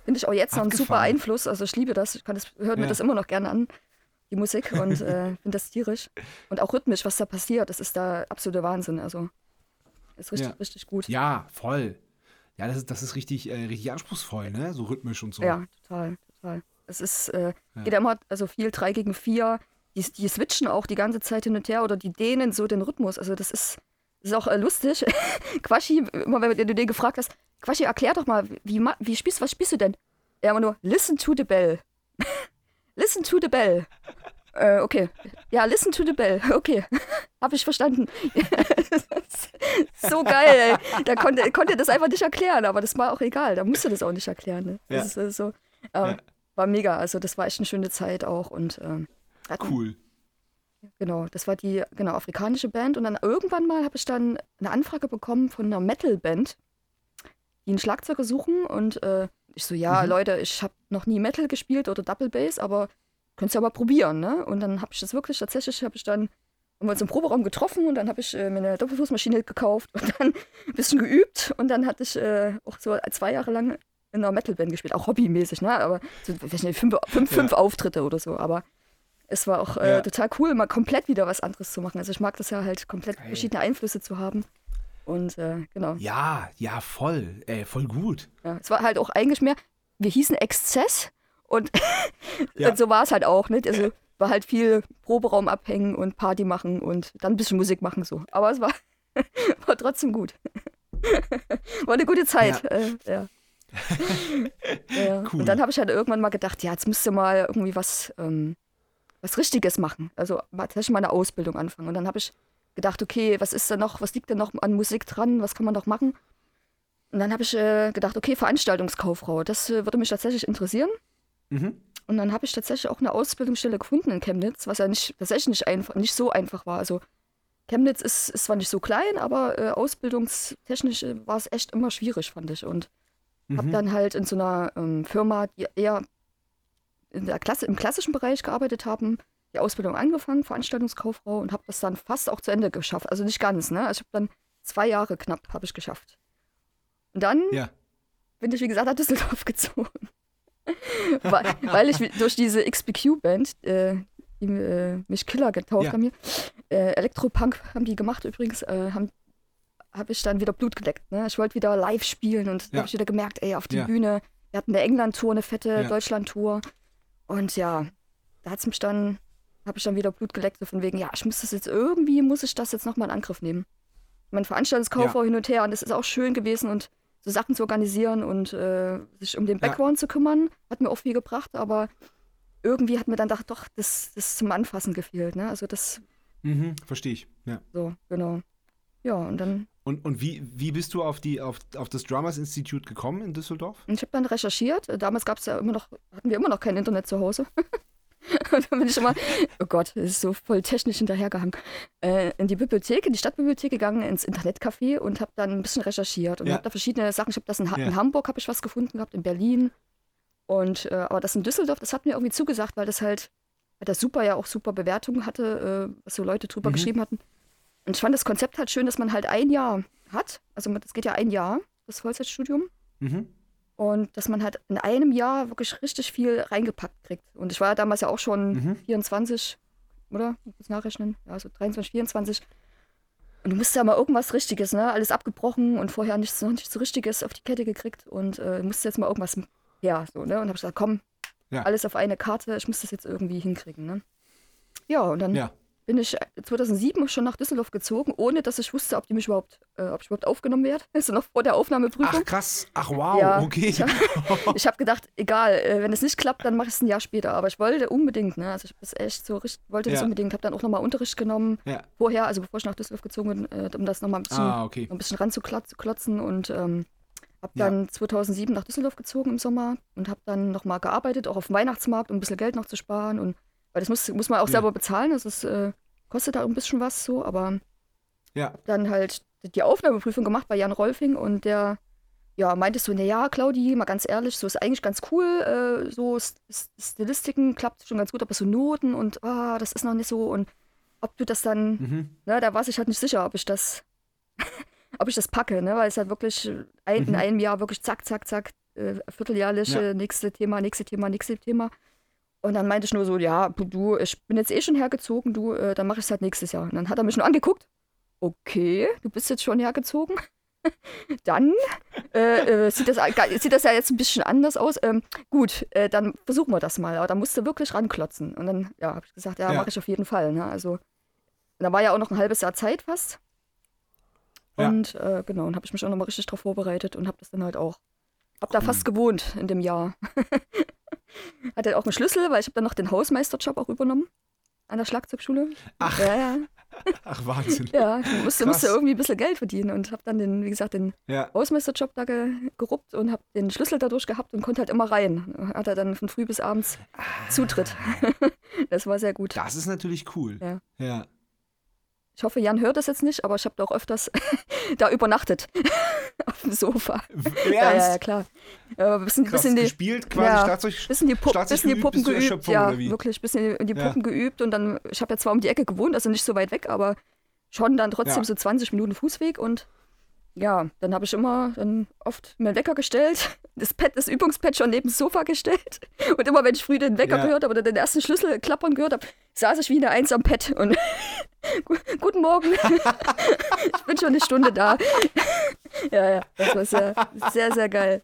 finde ich auch jetzt noch einen super. Einfluss. Also ich liebe das. Ich kann das, höre mir Ja. das immer noch gerne an, die Musik. Und äh, finde das tierisch. Und auch rhythmisch, was da passiert, das ist da absoluter Wahnsinn. Also ist richtig, Ja. richtig gut. Ja, voll. Ja, das ist, das ist richtig, äh, richtig anspruchsvoll, ne? So rhythmisch und so. Ja, total, total. Es ist, äh, Ja. geht ja immer, also viel 3 gegen 4. Die, die switchen auch die ganze Zeit hin und her oder die dehnen so den Rhythmus. Also das ist, ist auch äh, lustig. Quaschi, immer wenn du den gefragt hast, Quaschi, erklär doch mal, wie, wie spielst was spielst du denn? Er immer nur, listen to the bell. listen to the bell. Äh, okay. Ja, listen to the bell. Okay. Hab ich verstanden. so geil, ey. Da konnte, konnte das einfach nicht erklären, aber das war auch egal. Da musste das auch nicht erklären. Ne? Das Ja. ist, äh, so. Ähm, Ja. War mega. Also, das war echt eine schöne Zeit auch. Und ähm, Cool. Genau, das war die genau, afrikanische Band. Und dann irgendwann mal habe ich dann eine Anfrage bekommen von einer Metal-Band, die einen Schlagzeuger suchen. Und äh, ich so, ja, Mhm. Leute, ich habe noch nie Metal gespielt oder Double Bass, aber könnt's ja mal probieren, ne? Und dann habe ich das wirklich, tatsächlich habe ich dann, haben wir uns im Proberaum getroffen und dann habe ich äh, mir eine Doppelfußmaschine gekauft und dann ein bisschen geübt. Und dann hatte ich äh, auch so zwei Jahre lang in einer Metal-Band gespielt, auch hobbymäßig, ne? Aber so, weiß nicht, fünf, fünf, Ja. fünf Auftritte oder so, aber es war auch äh, Ja. total cool, mal komplett wieder was anderes zu machen. Also ich mag das ja halt, komplett Geil. verschiedene Einflüsse zu haben. Und äh, genau. Ja, ja, voll. Ey, voll gut. Ja, es war halt auch eigentlich mehr, wir hießen Exzess und, Ja. so war es halt auch. Ne? Also war halt viel Proberaum abhängen und Party machen und dann ein bisschen Musik machen so. Aber es war, war trotzdem gut. war eine gute Zeit. Ja. Äh, ja. ja. Cool. Und dann habe ich halt irgendwann mal gedacht, ja, jetzt müsste mal irgendwie was, ähm, was Richtiges machen. Also tatsächlich mal eine Ausbildung anfangen. Und dann habe ich gedacht, okay, was ist denn noch, was liegt denn noch an Musik dran, was kann man noch machen? Und dann habe ich äh, gedacht, okay, Veranstaltungskauffrau, das äh, würde mich tatsächlich interessieren. Mhm. Und dann habe ich tatsächlich auch eine Ausbildungsstelle gefunden in Chemnitz, was ja nicht, tatsächlich nicht, einfach, nicht so einfach war. Also Chemnitz ist, ist zwar nicht so klein, aber äh, ausbildungstechnisch äh, war es echt immer schwierig, fand ich. Und habe Mhm. dann halt in so einer ähm, Firma, die eher in der Klasse, im klassischen Bereich gearbeitet haben, die Ausbildung angefangen, Veranstaltungskauffrau, und habe das dann fast auch zu Ende geschafft. Also nicht ganz, ne? Also ich habe dann zwei Jahre knapp habe ich geschafft. Und dann Ja. bin ich, wie gesagt, nach Düsseldorf gezogen. weil, weil ich durch diese XBQ-Band, äh, die äh, mich Killer getauft Ja. haben hier, äh, Elektropunk haben die gemacht übrigens, äh, haben habe ich dann wieder Blut geleckt. Ne? Ich wollte wieder live spielen und da Ja. habe ich wieder gemerkt, ey, auf die Ja. Bühne. Wir hatten eine England-Tour, eine fette. Deutschland-Tour. Und ja, da hat's mich dann, habe ich dann wieder Blut geleckt, so von wegen, ja, ich muss das jetzt irgendwie, muss ich das jetzt nochmal in Angriff nehmen. Mein Veranstaltungskauf Ja. hin und her und das ist auch schön gewesen und so Sachen zu organisieren und äh, sich um den Ja. Background zu kümmern, hat mir auch viel gebracht, aber irgendwie hat mir dann gedacht, doch, das, das zum Anfassen gefehlt, ne? Also das, Mhm, verstehe ich. Ja. so, genau. Ja, und dann Und, und wie, wie bist du auf, die, auf, auf das Dramas Institute gekommen in Düsseldorf? Ich habe dann recherchiert. Damals gab es ja immer noch, hatten wir immer noch kein Internet zu Hause. und dann bin ich immer, oh Gott, das ist so voll technisch hinterhergehangen, äh, in die Bibliothek, in die Stadtbibliothek gegangen, ins Internetcafé und habe dann ein bisschen recherchiert und Ja. habe da verschiedene Sachen. Ich habe das in, ha Ja. in Hamburg habe ich was gefunden gehabt, in Berlin. Und äh, aber das in Düsseldorf, das hat mir irgendwie zugesagt, weil das halt, weil das super ja auch super Bewertungen hatte, äh, was so Leute drüber Mhm. geschrieben hatten. Und ich fand das Konzept halt schön, dass man halt ein Jahr hat. Also das geht ja ein Jahr, das Vollzeitstudium. Mhm. Und dass man halt in einem Jahr wirklich richtig viel reingepackt kriegt. Und ich war ja damals ja auch schon Mhm. 24, oder? Ich muss nachrechnen. Ja, so 23, 24. Und du musst ja mal irgendwas Richtiges, ne? Alles abgebrochen und vorher nichts, noch nichts so Richtiges auf die Kette gekriegt und äh, musste jetzt mal irgendwas her, so, ne? Und hab gesagt, komm, Ja. alles auf eine Karte, ich muss das jetzt irgendwie hinkriegen, ne? Ja, und dann Ja. Bin ich 2007 schon nach Düsseldorf gezogen, ohne dass ich wusste, ob die mich überhaupt, äh, ob ich überhaupt aufgenommen werde. Also noch vor der Aufnahmeprüfung. Ach krass, ach wow, Ja, okay. ich habe gedacht, egal, äh, wenn es nicht klappt, dann mache ich es ein Jahr später. Aber ich wollte unbedingt, ne? Also ich hab das echt so richtig, wollte das Ja. unbedingt. Habe dann auch nochmal Unterricht genommen ja. vorher, also bevor ich nach Düsseldorf gezogen bin, äh, um das nochmal ein bisschen, Ah, okay. ein bisschen ranzuklotzen und ähm, habe Ja. dann 2007 nach Düsseldorf gezogen im Sommer und habe dann nochmal gearbeitet, auch auf dem Weihnachtsmarkt, um ein bisschen Geld noch zu sparen und weil das muss, muss man auch Ja. selber bezahlen, das ist, äh, kostet da ein bisschen was so, aber Ja. dann halt die Aufnahmeprüfung gemacht bei Jan Rolfing und der ja, meinte so, na ja, Claudi, mal ganz ehrlich, so ist eigentlich ganz cool, äh, so St St Stilistiken klappt schon ganz gut, aber so Noten und ah, das ist noch nicht so und ob du das dann, Mhm. ne, da war ich halt nicht sicher, ob ich das, ob ich das packe, ne, weil es halt wirklich ein, in Mhm. einem Jahr wirklich zack, zack, zack, äh, vierteljährlich, Ja. äh, nächste Thema, nächste Thema, nächste Thema. Und dann meinte ich nur so, ja, du, ich bin jetzt eh schon hergezogen, du, äh, dann mache ich es halt nächstes Jahr. Und dann hat er mich nur angeguckt. Okay, du bist jetzt schon hergezogen. dann äh, äh, sieht, das, sieht das ja jetzt ein bisschen anders aus. Ähm, gut, äh, dann versuchen wir das mal. Aber da musst du wirklich ranklotzen. Und dann, ja, habe ich gesagt, ja, Ja. mache ich auf jeden Fall. Ne? Also, da war ja auch noch ein halbes Jahr Zeit fast. Ja. Und äh, genau, und habe ich mich auch nochmal richtig drauf vorbereitet und habe das dann halt auch. Hab da Cool. fast gewohnt in dem Jahr. Hatte auch einen Schlüssel, weil ich habe dann noch den Hausmeisterjob auch übernommen an der Schlagzeugschule. Ach. Ja, ja. Ach, Wahnsinn. Ja, ich musste, musste irgendwie ein bisschen Geld verdienen und habe dann den, wie gesagt, den Ja. Hausmeisterjob da ge geruppt und habe den Schlüssel dadurch gehabt und konnte halt immer rein. Hatte dann von früh bis abends Zutritt. das war sehr gut. Das ist natürlich cool. Ja. Ja. Ich hoffe, Jan hört das jetzt nicht, aber ich habe da auch öfters da übernachtet. Auf dem Sofa. Ja, ja, ja, klar. Äh, bisschen, Krass, bisschen die, gespielt, quasi ja, Schlagzeug. bisschen die, Pu Schlagzeug bisschen die Puppen geübt. Erschöpfung, Ja, wirklich, bisschen in die Ja. Puppen geübt und dann, ich habe ja zwar um die Ecke gewohnt, also nicht so weit weg, aber schon dann trotzdem Ja. so 20 Minuten Fußweg und ja, dann habe ich immer dann oft mir einen Wecker gestellt, das Pad, das Übungspad schon neben das Sofa gestellt und immer wenn ich früh den Wecker Ja. gehört habe oder den ersten Schlüssel klappern gehört habe, saß ich wie eine Eins am Pad und Gu- guten Morgen, ich bin schon eine Stunde da. ja, ja, das war sehr, sehr, sehr geil.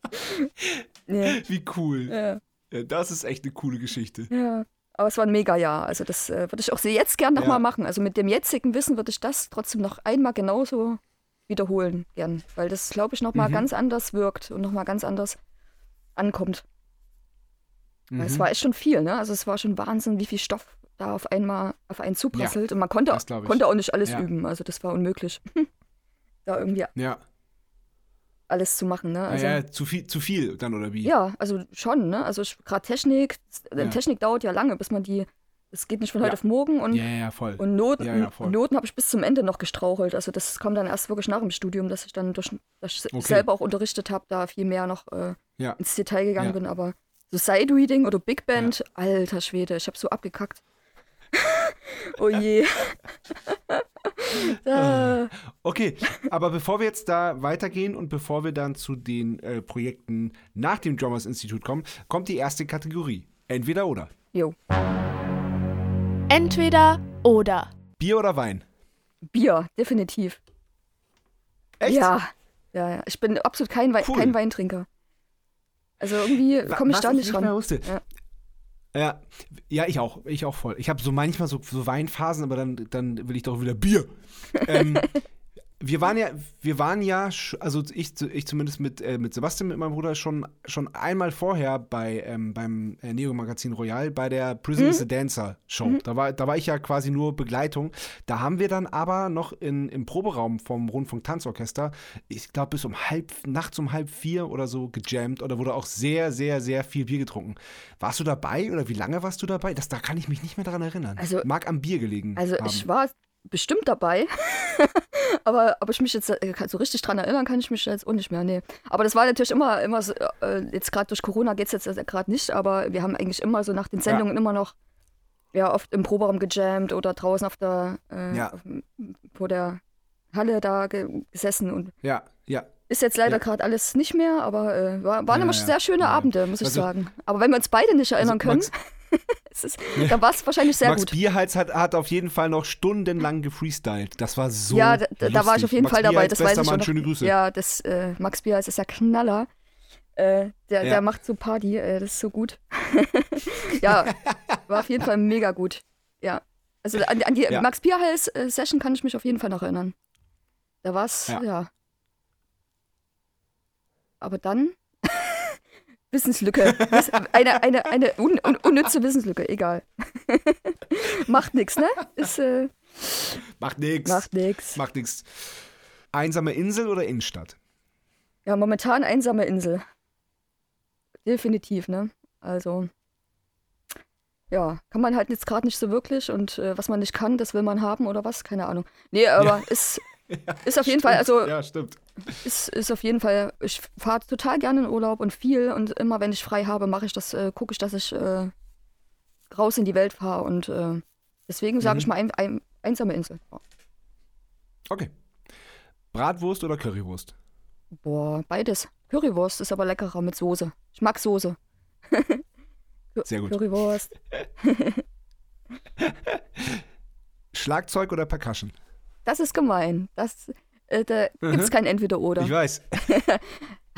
Nee, Wie cool. ja. Ja, das ist echt eine coole Geschichte. Ja, aber es war ein Mega-Jahr. Also das äh, würde ich auch jetzt gern nochmal Ja. machen. Also mit dem jetzigen Wissen würde ich das trotzdem noch einmal genauso wiederholen gern. Weil das, glaube ich, nochmal Mhm. ganz anders wirkt und nochmal ganz anders ankommt. Weil es Mhm. war echt schon viel, ne? Also es war schon Wahnsinn, wie viel Stoff da auf einmal auf einen zuprasselt. und man konnte, konnte auch nicht alles Ja. üben. Also das war unmöglich. da irgendwie Ja. alles zu machen, ne? Also, ja, zu viel, zu viel dann, oder wie? Ja, also schon, ne? Also gerade Technik, Ja. Technik dauert ja lange, bis man die, es geht nicht von heute Ja. auf morgen und, ja, ja, voll. und Noten, Ja. Noten habe ich bis zum Ende noch gestrauchelt. Also das kam dann erst wirklich nach dem Studium, dass ich dann durch, dass ich Okay. selber auch unterrichtet habe, da viel mehr noch äh, ins Detail gegangen bin. Aber so Side-Reading oder Big Band, alter Schwede, ich habe so abgekackt. oh je. Okay, Okay, aber bevor wir jetzt da weitergehen und bevor wir dann zu den äh, Projekten nach dem Drummers Institut kommen, kommt die erste Kategorie. Entweder oder. Jo. Entweder oder. Bier oder Wein? Bier, definitiv. Echt? Ja. Ja, ja. Ich bin absolut kein, Wei Cool. kein Weintrinker. Also irgendwie komme ich da nicht ran. wusste. Ja. Ja, ja, ich auch. Ich auch voll. Ich habe so manchmal so, so Weinphasen, aber dann, dann will ich doch wieder Bier. ähm, wir waren ja, wir waren ja, also ich, ich zumindest mit, äh, mit Sebastian, mit meinem Bruder, schon, schon einmal vorher bei, ähm, beim äh, Neo-Magazin Royal bei der Prison Mhm. is a Dancer Show. Da, war, da war ich ja quasi nur Begleitung. Da haben wir dann aber noch in, im Proberaum vom Rundfunk Tanzorchester, ich glaube bis um halb, nachts um halb vier oder so gejammt oder wurde auch sehr, sehr, sehr viel Bier getrunken. Warst du dabei oder wie lange warst du dabei? Das, da kann ich mich nicht mehr daran erinnern. Also- Mag am Bier gelegen. Also haben. ich war bestimmt dabei, aber ob ich mich jetzt äh, so richtig dran erinnern kann ich mich jetzt auch nicht mehr. Nee. Aber das war natürlich immer, immer so, äh, jetzt gerade durch Corona geht es jetzt gerade nicht, aber wir haben eigentlich immer so nach den Sendungen immer noch ja, oft im Proberaum gejammt oder draußen auf der, äh, Ja. auf, vor der Halle da ge gesessen und Ja, ja. ist jetzt leider Ja. gerade alles nicht mehr, aber äh, war, waren Ja, immer ja, sehr schöne ja. Abende, muss ich Also- sagen. Aber wenn wir uns beide nicht erinnern können, Max- ist, dann war es wahrscheinlich sehr Max gut. Bierhals hat, hat auf jeden Fall noch stundenlang gefreestylt. Das war so ja, da, da da war ich auf jeden Max Fall dabei. Bierhals, Das weiß ich Mann, schon noch. schöne Grüße. Ja, das äh, Max Bierhals ist ja Knaller. Äh, der, Ja. der macht so Party, äh, das ist so gut. ja, war auf jeden Fall mega gut. Ja. Also an, an die Ja. Max Bierhals äh, Session kann ich mich auf jeden Fall noch erinnern. Da war's, Ja. ja. Aber dann Wissenslücke. Wiss- Eine, eine, eine un, un, unnütze Wissenslücke, egal. macht nix, ne? Ist, äh, Macht nix. macht nix. Macht nix. Einsame Insel oder Innenstadt? Ja, momentan einsame Insel. Definitiv, ne? Also, ja, kann man halt jetzt gerade nicht so wirklich und äh, was man nicht kann, das will man haben oder was? Keine Ahnung. Nee, aber ist, ist auf jeden Fall, also Ja, stimmt. Ist, ist auf jeden Fall, ich fahre total gerne in Urlaub und viel und immer wenn ich frei habe, mache ich das, äh, gucke ich, dass ich äh, raus in die Welt fahre und äh, deswegen sage Mhm. ich mal ein, ein, einsame Insel. Ja. Okay. Bratwurst oder Currywurst? Boah, beides. Currywurst ist aber leckerer mit Soße. Ich mag Soße. Sehr gut. Currywurst. Schlagzeug oder Percussion? Das ist gemein. Das, äh, da gibt es kein Entweder-Oder. Mhm. Ich weiß.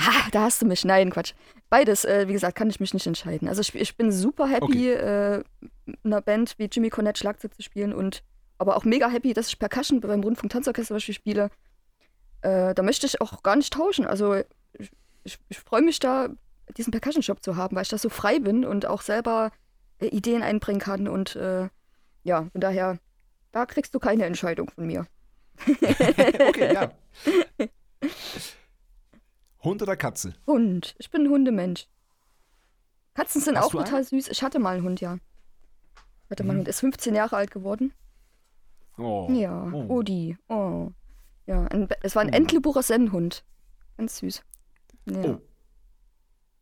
Ha, da hast du mich. Nein, Quatsch. Beides, äh, wie gesagt, kann ich mich nicht entscheiden. Also ich, ich bin super happy, äh, in einer Band wie Jimmy Cornette Schlagzeug zu spielen und aber auch mega happy, dass ich Percussion beim Rundfunk Tanzorchester Beispiel spiele. Äh, da möchte ich auch gar nicht tauschen. Also ich, ich, ich freue mich da, diesen Percussion-Shop zu haben, weil ich da so frei bin und auch selber äh, Ideen einbringen kann und äh, ja, von daher, da kriegst du keine Entscheidung von mir. Okay, ja. Hund oder Katze? Hund. Ich bin ein Hundemensch. Katzen sind Hast auch total süß. Ich hatte mal einen Hund, ja. Ich hatte mal einen Mhm. Hund. Ist 15 Jahre alt geworden. Oh. Ja. Oh. Odi. Oh. Ja, ein, es war ein Oh. Entlebucher Sennenhund. Ganz süß. Ja. Oh.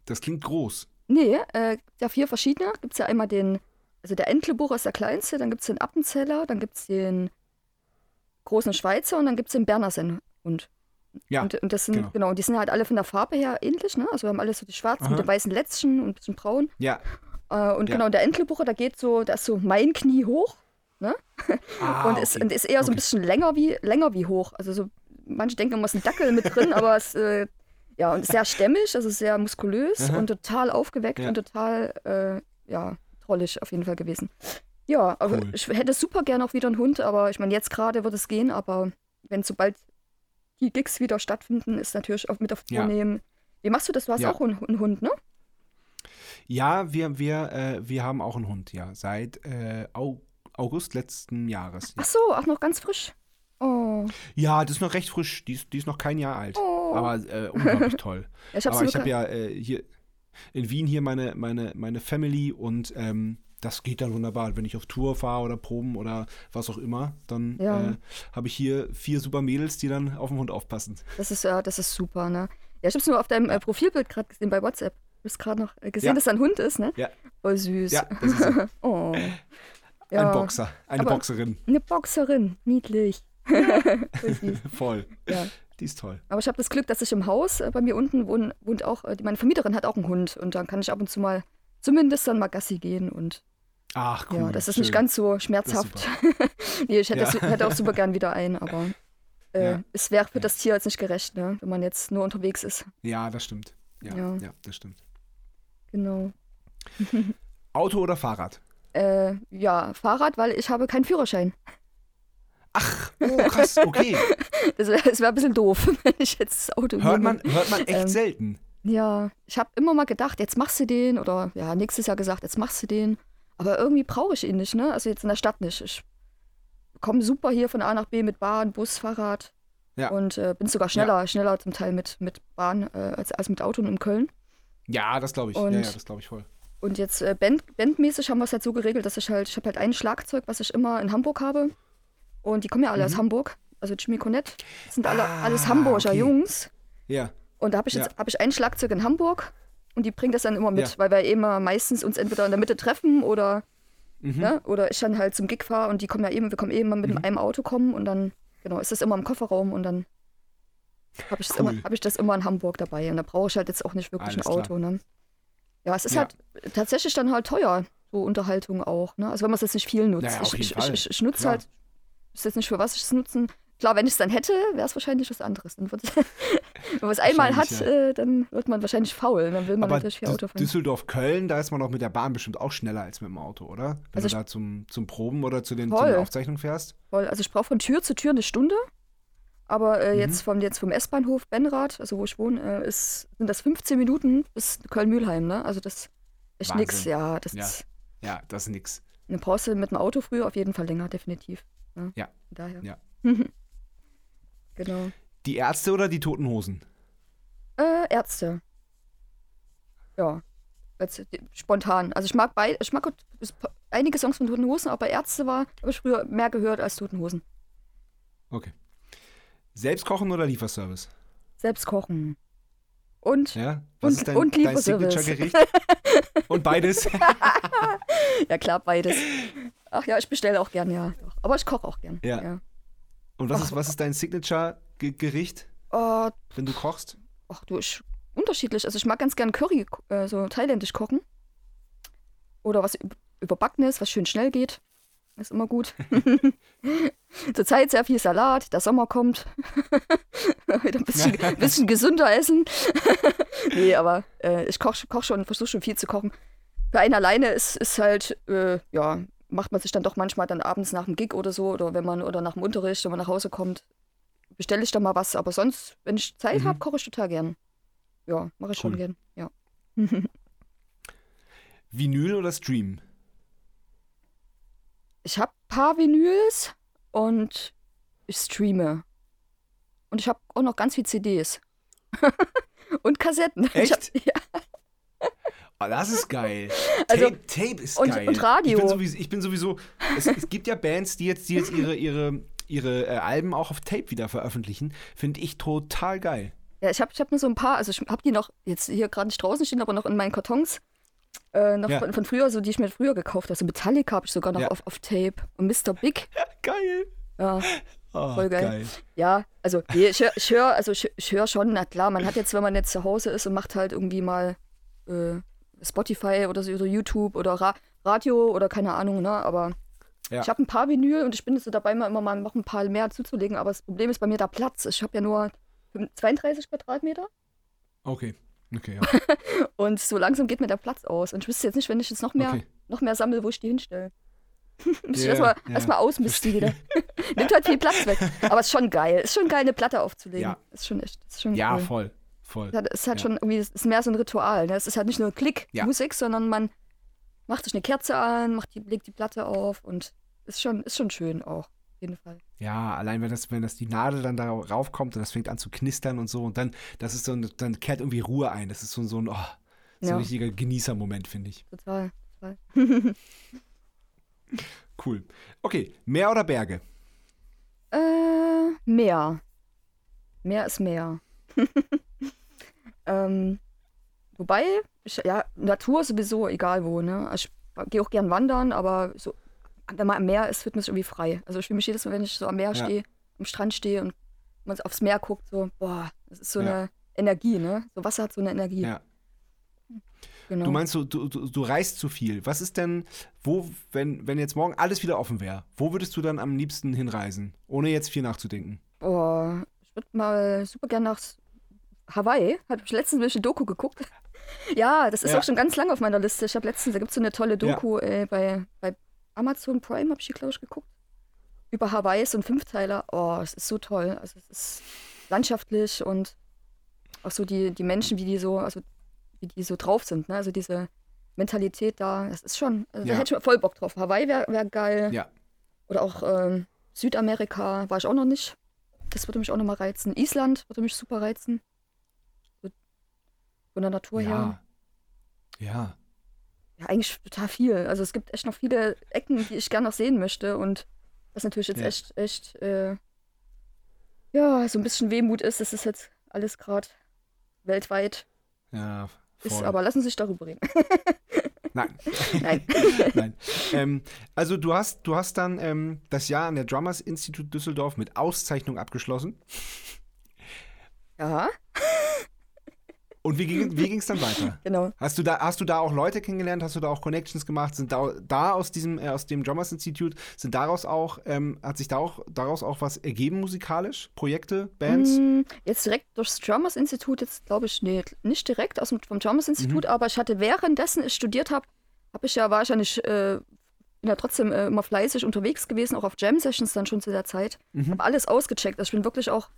Das klingt groß. Nee, äh, gibt ja vier verschiedene. Gibt es ja einmal den, also der Entlebucher ist der kleinste, dann gibt es den Appenzeller, dann gibt es den großen Schweizer und dann gibt es den Berner Sennenhund. Ja, und, und das sind, genau. genau. und die sind halt alle von der Farbe her ähnlich, ne? Also wir haben alle so die schwarzen Aha. mit den weißen Lätzchen und ein bisschen braun. Ja. Äh, und Ja. genau, der Entlebucher, da geht so, da ist so mein Knie hoch Ah, und, ist, okay. und ist eher so ein Okay. bisschen länger wie, länger wie hoch. Also so, manche denken immer, es ist ein Dackel mit drin, aber es, äh, ja, und ist sehr stämmig, also sehr muskulös Aha. und total aufgeweckt Ja. und total, äh, ja, trollig auf jeden Fall gewesen. Ja, aber Cool. ich hätte super gerne auch wieder einen Hund, aber ich meine, jetzt gerade wird es gehen, aber wenn sobald die Gigs wieder stattfinden, ist natürlich auch mit auf Tour Ja. nehmen. Wie machst du das? Du hast Ja. auch einen, einen Hund, ne? Ja, wir, wir, äh, wir haben auch einen Hund, ja. Seit äh, Au- August letzten Jahres. Ach so, auch noch ganz frisch. Oh. Ja, das ist noch recht frisch. Die ist, die ist noch kein Jahr alt. Oh. Aber äh, unglaublich toll. Ja, ich Aber ich habe ja äh, hier in Wien hier meine, meine, meine Family und ähm, das geht dann wunderbar. Wenn ich auf Tour fahre oder Proben oder was auch immer, dann Ja. äh, habe ich hier vier super Mädels, die dann auf den Hund aufpassen. Das ist ja, das ist super, ne? Ja, ich hab's nur auf deinem äh, Profilbild gerade gesehen bei WhatsApp. Du hast gerade noch äh, gesehen, Ja. dass da ein Hund ist, ne? Ja. Voll süß. Ja, das ist so. oh. Ja. ein Boxer, eine Aber- Boxerin. Eine Boxerin, niedlich. Voll. Ja. Die ist toll. Aber ich habe das Glück, dass ich im Haus äh, bei mir unten wohnt, wohnt auch, äh, meine Vermieterin hat auch einen Hund und dann kann ich ab und zu mal zumindest dann mal Gassi gehen und Ach, cool. ja, das ist schön. nicht ganz so schmerzhaft. nee, ich hätte, Ja. das, hätte auch super gern wieder einen, aber äh, Ja. es wäre für das Tier jetzt nicht gerecht, ne, wenn man jetzt nur unterwegs ist. Ja, das stimmt. Ja, ja. Ja. das stimmt. Genau. Auto oder Fahrrad? Äh, ja, Fahrrad, weil ich habe keinen Führerschein. Ach, oh, krass, okay. Das wäre wär ein bisschen doof, wenn ich jetzt das Auto Hört nehme. man, hört man echt Ähm, selten. Ja, ich habe immer mal gedacht, jetzt machst du den oder ja, nächstes Jahr gesagt, jetzt machst du den. Aber irgendwie brauche ich ihn nicht, ne? Also jetzt in der Stadt nicht. Ich komme super hier von A nach B mit Bahn, Bus, Fahrrad. Ja. Und äh, bin sogar schneller, schneller zum Teil mit, mit Bahn äh, als, als mit Auto in Köln. Ja, das glaube ich. Ja, und- ja, das glaube ich voll. Und jetzt äh, Band, bandmäßig haben wir es halt so geregelt, dass ich halt, ich habe halt ein Schlagzeug, was ich immer in Hamburg habe. Und die kommen ja alle aus Hamburg. Also Jimmy Cornette. Das sind alle, Mhm. Ah, alles Hamburger okay. Jungs. Ja. Und da habe ich jetzt Ja. hab ich ein Schlagzeug in Hamburg und die bringt das dann immer mit, Ja. weil wir immer meistens uns entweder in der Mitte treffen oder, Mhm. ne, oder ich dann halt zum Gig fahre und die kommen ja eben, wir kommen eben mit Mhm. einem Auto kommen und dann, genau, ist das immer im Kofferraum und dann habe ich, das Cool. immer- hab ich das immer in Hamburg dabei und da brauche ich halt jetzt auch nicht wirklich Alles ein klar. Auto. Ne? Ja, es ist Ja. halt tatsächlich dann halt teuer, so Unterhaltung auch. Ne? Also wenn man es jetzt nicht viel nutzt. Naja, ich, ich, ich, ich nutze Klar. halt, weiß jetzt nicht für was ich es nutzen. Klar, wenn ich es dann hätte, wäre es wahrscheinlich was anderes. Dann wenn man es einmal hat, Wahrscheinlich, äh, dann wird man wahrscheinlich faul. Dann will man Aber natürlich Auto fahren. Düsseldorf-Köln, da ist man doch mit der Bahn bestimmt auch schneller als mit dem Auto, oder? Wenn Also du da zum, zum Proben oder zu den, zu Voll. den Aufzeichnungen fährst. Voll. Also ich brauche von Tür zu Tür eine Stunde. Aber äh, Mhm. jetzt, vom, jetzt vom S-Bahnhof Benrath, also wo ich wohne, äh, ist, sind das 15 Minuten bis Köln-Mühlheim. Ne? Also das ist Wahnsinn. nix. Ja, das Ja. ist. Ja, das ist nix. Brauchst du mit dem Auto früher auf jeden Fall länger, definitiv. Ne? Ja. Daher. Ja. genau. Die Ärzte oder die Toten Hosen? Äh, Ärzte. Ja. Jetzt, die- spontan. Also ich mag beide, ich mag einige Songs von Toten Hosen, aber Ärzte war, habe ich früher mehr gehört als Toten Hosen. Okay. Selbst kochen oder Lieferservice? Selbst kochen. Und Ja? Was Und- ist dein, und dein Lieferservice. Signature-Gericht? und beides? Ja, klar, beides. Ach ja, ich bestelle auch gern, ja. Aber ich koche auch gern. Ja. ja. Und was Ach. ist, was ist dein Signature-Gericht, Oh, wenn du kochst? ach du, ich, unterschiedlich. Also ich mag ganz gern Curry, äh, so thailändisch kochen. Oder was üb- überbackenes, was schön schnell geht. Ist immer gut. Zurzeit sehr viel Salat, der Sommer kommt. Wieder ein bisschen, ein bisschen gesünder essen. nee, aber äh, ich koche koch schon, versuche schon viel zu kochen. Für einen alleine ist, ist halt, äh, ja, macht man sich dann doch manchmal dann abends nach dem Gig oder so oder wenn man oder nach dem Unterricht, wenn man nach Hause kommt, bestelle ich dann mal was. Aber sonst, wenn ich Zeit Mhm. habe, koche ich total gern. Ja, mache ich Cool. schon gern. Ja. Vinyl oder Stream? Ich habe paar Vinyls und ich streame. Und ich habe auch noch ganz viel CDs. und Kassetten. Ich hab, Echt? ja, das ist geil. Also- Tape, Tape ist und- geil. und Radio. Ich bin sowieso, ich bin sowieso es, es gibt ja Bands, die jetzt, die jetzt ihre, ihre, ihre äh, Alben auch auf Tape wieder veröffentlichen. Finde ich total geil. ja, ich habe ich hab nur so ein paar, also ich habe die noch jetzt hier gerade nicht draußen stehen, aber noch in meinen Kartons. Äh, noch Ja. von, von früher, so die ich mir früher gekauft habe. Also Metallica habe ich sogar noch Ja. auf, auf Tape. Und Mr. Big. Geil. Ja, Oh, Voll geil. ja also ich höre ich hör, also ich, ich hör schon, na klar, man hat jetzt, wenn man jetzt zu Hause ist und macht halt irgendwie mal äh, Spotify oder so oder YouTube oder Ra Radio oder keine Ahnung, ne? Aber Ja. ich habe ein paar Vinyl und ich bin jetzt so dabei, mal immer mal noch ein paar mehr zuzulegen. Aber das Problem ist bei mir der Platz. Ich habe ja nur 32 Quadratmeter Okay. Okay, ja. und so langsam geht mir der Platz aus. Und ich wüsste jetzt nicht, wenn ich jetzt noch mehr, Okay. noch mehr sammle, wo ich die hinstelle. Muss ich Ja, erstmal ja. erst ausmisten wieder. Nimmt halt viel Platz weg. Aber ist schon geil. Ist schon geil, eine Platte aufzulegen. Ja. Ist schon echt. Ist schon Ja, cool. voll. Voll. Es ist halt Ja. schon irgendwie, es ist mehr so ein Ritual. Ne? Es ist halt nicht nur Ja. Klick-Musik, sondern man macht sich eine Kerze an, macht die, legt die Platte auf und ist schon, ist schon schön auch. Auf jeden Fall. Ja, allein wenn das, wenn das die Nadel dann darauf kommt und das fängt an zu knistern und so und dann, das ist so ein, dann kehrt irgendwie Ruhe ein. Das ist so, so ein, oh, so Ja. ein richtiger Genießermoment, finde ich. Total. total. Cool. Okay, Meer oder Berge? Äh, Meer. Meer ist Meer. ähm, wobei, ich, ja, Natur sowieso, egal wo, ne? Also Ich gehe auch gern wandern, aber so, wenn man am Meer ist, wird man sich irgendwie frei. Also ich fühle mich jedes Mal, wenn ich so am Meer Ja. stehe, am Strand stehe und man aufs Meer guckt, so, boah, das ist so Ja. eine Energie, ne? So Wasser hat so eine Energie. Ja. Genau. Du meinst, du, du, du reist zu viel. Was ist denn, wo, wenn, wenn jetzt morgen alles wieder offen wäre, wo würdest du dann am liebsten hinreisen, ohne jetzt viel nachzudenken? Boah, ich würde mal super gern nach Hawaii. Habe ich letztens welche Doku geguckt. Ja, das ist Ja. auch schon ganz lange auf meiner Liste. Ich habe letztens, da gibt es so eine tolle Doku äh, bei, bei Amazon Prime, habe ich die, glaube ich, geguckt. Über Hawaii, so ein Fünfteiler. Oh, es ist so toll. Also es ist landschaftlich und auch so die, die Menschen, wie die so, also wie die so drauf sind, ne? Also diese Mentalität da, das ist schon, also Ja. da hätte ich voll Bock drauf. Hawaii wäre wär geil. Ja. Oder auch ähm, Südamerika war ich auch noch nicht. Das würde mich auch noch mal reizen. Island würde mich super reizen. Von der Natur her. Ja. Ja. Ja, eigentlich total viel. Also es gibt echt noch viele Ecken, die ich gerne noch sehen möchte. Und was natürlich jetzt Ja. echt, echt, äh, ja, so ein bisschen Wehmut ist, das ist jetzt alles gerade weltweit Ja. ist. voll. Aber lassen Sie sich darüber reden. Nein. Nein. Nein. Ähm, also du hast, du hast dann ähm, das Jahr an der Drummers Institut Düsseldorf mit Auszeichnung abgeschlossen. ja, Und wie ging wie ging's dann weiter? genau. Hast du, da, hast du da auch Leute kennengelernt? Hast du da auch Connections gemacht? Sind da, da aus diesem äh, aus dem Drummers Institute sind daraus auch ähm, hat sich da auch, daraus auch was ergeben musikalisch? Projekte, Bands? Mm, Jetzt direkt durchs Drummers Institut, jetzt glaube ich, nee, nicht direkt aus dem, vom Drummers Institut, aber ich hatte währenddessen ich studiert habe, habe ich ja wahrscheinlich, äh, bin ja trotzdem äh, immer fleißig unterwegs gewesen, auch auf Jam Sessions dann schon zu der Zeit. Habe alles ausgecheckt. Also ich bin wirklich auch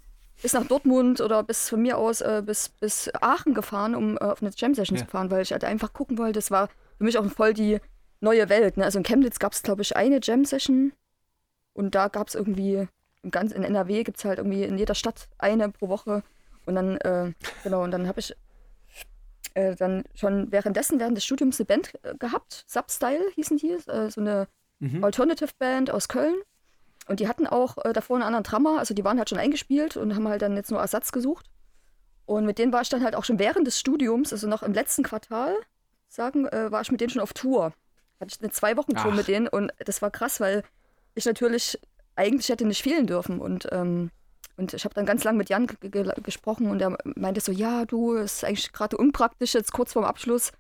bis nach Dortmund oder bis von mir aus äh, bis, bis Aachen gefahren, um äh, auf eine Jam Session Ja. zu fahren, weil ich halt einfach gucken wollte. Das war für mich auch voll die neue Welt. Ne? Also in Chemnitz gab es, glaube ich, eine Jam Session und da gab es irgendwie, ganz, in NRW gibt es halt irgendwie in jeder Stadt eine pro Woche. Und dann, äh, genau, und dann habe ich äh, dann schon währenddessen, während des Studiums eine Band äh, gehabt. Substyle hießen die, äh, so eine Mhm. Alternative Band aus Köln. Und die hatten auch äh, davor einen anderen Drummer, also die waren halt schon eingespielt und haben halt dann jetzt nur Ersatz gesucht. Und mit denen war ich dann halt auch schon während des Studiums, also noch im letzten Quartal, sagen, äh, war ich mit denen schon auf Tour. Hatte ich eine Zwei-Wochen-Tour Ach. mit denen und das war krass, weil ich natürlich eigentlich hätte nicht fehlen dürfen. Und, ähm, und ich habe dann ganz lang mit Jan ge ge gesprochen und er meinte so, ja, du, es ist eigentlich gerade unpraktisch, jetzt kurz vorm Abschluss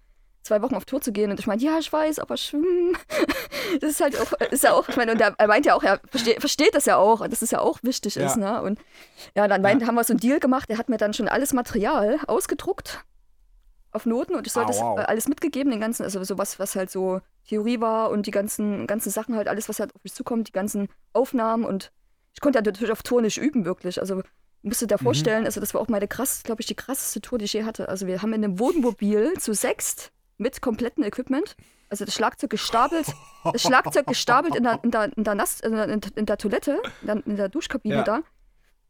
zwei Wochen auf Tour zu gehen. Und ich meinte, ja, ich weiß, aber schwimmen, das ist halt auch, ist ja auch, ich meine, und er, er meint ja auch, er versteht, versteht das ja auch, dass es ja auch wichtig Ja. ist, ne? Und ja, dann meint, haben wir so einen Deal gemacht, er hat mir dann schon alles Material ausgedruckt auf Noten und ich sollte Ah, das wow. äh, alles mitgegeben, den ganzen, also so was, was halt so Theorie war und die ganzen, ganzen Sachen halt, alles, was halt auf mich zukommt, die ganzen Aufnahmen und ich konnte ja natürlich auf Tour nicht üben, wirklich. Also musst du dir vorstellen, also das war auch meine krass, glaube ich, die krasseste Tour, die ich je hatte. Also wir haben in einem Wohnmobil zu sechst mit komplettem Equipment, also das Schlagzeug gestapelt, das Schlagzeug gestapelt in der, in der, in der, Nass, in der, in der Toilette, in der, in der Duschkabine Ja. da.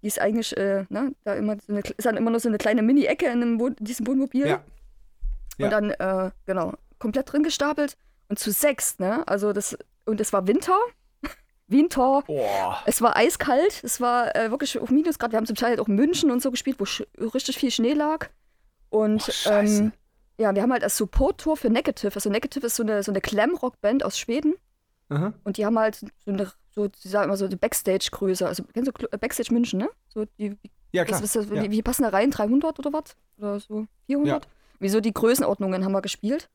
Die ist eigentlich, äh, ne, da immer so eine, ist dann immer nur so eine kleine Mini-Ecke in, einem Wohn- diesem Wohnmobil. Ja. Ja. Und dann, äh, genau, komplett drin gestapelt und zu sechst, ne? Also das, und es war Winter. Winter. Boah. Es war eiskalt, es war äh, wirklich auf Minusgrad. Wir haben zum Teil halt auch München und so gespielt, wo richtig viel Schnee lag. Und Oh, ähm, ja, wir haben halt als Support-Tour für Negative. Also Negative ist so eine, so eine Glam-Rock-Band aus Schweden. Aha. Und die haben halt so eine, so, die sagen immer so eine Backstage-Größe. Also kennst du äh, Backstage München, ne? So die, Ja, klar. was, was, ja. wie, wie passen da rein? 300 oder was? Oder so 400? Wieso die Größenordnungen haben wir gespielt.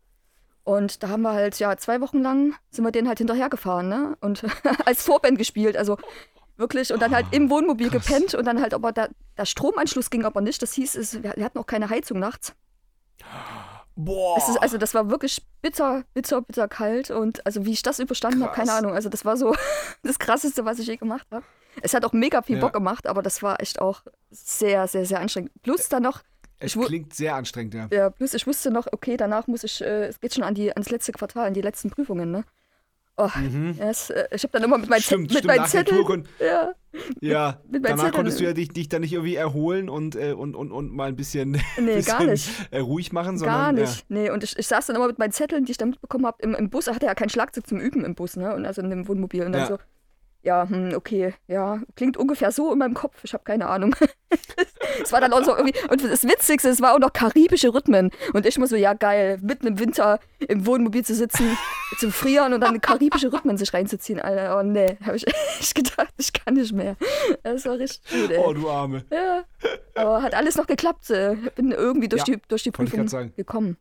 Und da haben wir halt, ja, zwei Wochen lang sind wir denen halt hinterhergefahren, ne? Und als Vorband gespielt, also wirklich. Und dann halt im Wohnmobil krass. gepennt und dann halt, aber der, der Stromanschluss ging aber nicht. Das hieß, es, wir, wir hatten auch keine Heizung nachts. Boah. Es ist, also das war wirklich bitter, bitter, bitter kalt. Und also wie ich das überstanden habe, keine. Ahnung. Also das war so das Krasseste, was ich je gemacht habe. Es hat auch mega viel Ja. Bock gemacht, aber das war echt auch sehr, sehr, sehr anstrengend. Plus dann noch, es klingt sehr anstrengend, ja. ja, plus ich wusste noch, okay, danach muss ich, äh, es geht schon an die, ans letzte Quartal, an die letzten Prüfungen, ne? Oh, ja, es, äh, ich habe dann immer mit meinen, Zettel, Mhm. Stimmt, mit stimmt, meinen Zetteln, ja, Ja, mit meinen danach Zetteln- konntest du ja dich, dich dann nicht irgendwie erholen und, äh, und, und, und mal ein bisschen, nee, bisschen gar nicht. Äh, ruhig machen, Gar sondern nicht. Nee, und ich, ich saß dann immer mit meinen Zetteln, die ich dann mitbekommen habe, im, im Bus. Er hatte ja kein Schlagzeug zum Üben im Bus, ne? Und also in dem Wohnmobil. Und dann Ja. so, ja, hm, okay, ja, klingt ungefähr so in meinem Kopf. Ich habe keine Ahnung. es war dann auch so irgendwie, und das Witzigste, es war auch noch karibische Rhythmen. Und ich muss so, ja geil, mitten im Winter im Wohnmobil zu sitzen, zu frieren und dann karibische Rhythmen sich reinzuziehen. Alter, oh nee, habe ich echt gedacht, ich kann nicht mehr. Das war richtig gut, ey. Oh, du Arme. Ja, aber hat alles noch geklappt. äh, Bin irgendwie durch Ja, die, durch die Prüfung gekommen.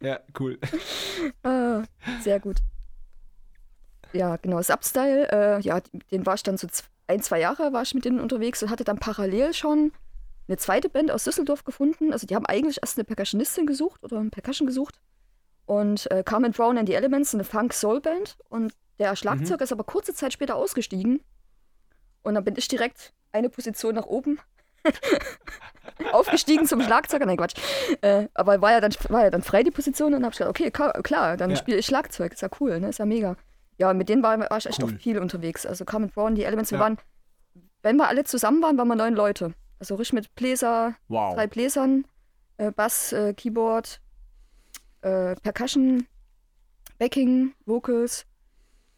Ja, cool. Ah, sehr gut. Ja, genau. Substyle, äh, ja, den war ich dann so ein, zwei Jahre war ich mit denen unterwegs und hatte dann parallel schon eine zweite Band aus Düsseldorf gefunden. Also die haben eigentlich erst eine Percussionistin gesucht oder einen Percussion gesucht. Und äh, Carmen Brown and the Elements, eine Funk-Soul-Band. Und der Schlagzeuger ist aber kurze Zeit später ausgestiegen. Und dann bin ich direkt eine Position nach oben aufgestiegen zum Schlagzeuger. Nein, Quatsch. Äh, aber war ja, dann, war ja dann frei die Position und dann habe ich gedacht, okay, ka- klar, dann Ja. spiele ich Schlagzeug. Ist ja cool, ne? Ist ja mega. Ja, mit denen war, war ich echt Cool. auch viel unterwegs. Also Carmen Brown, die Elements, wir Ja. waren, wenn wir alle zusammen waren, waren wir neun Leute. Also richtig mit Bläser, Wow. drei Bläsern, äh, Bass, äh, Keyboard, äh, Percussion, Backing, Vocals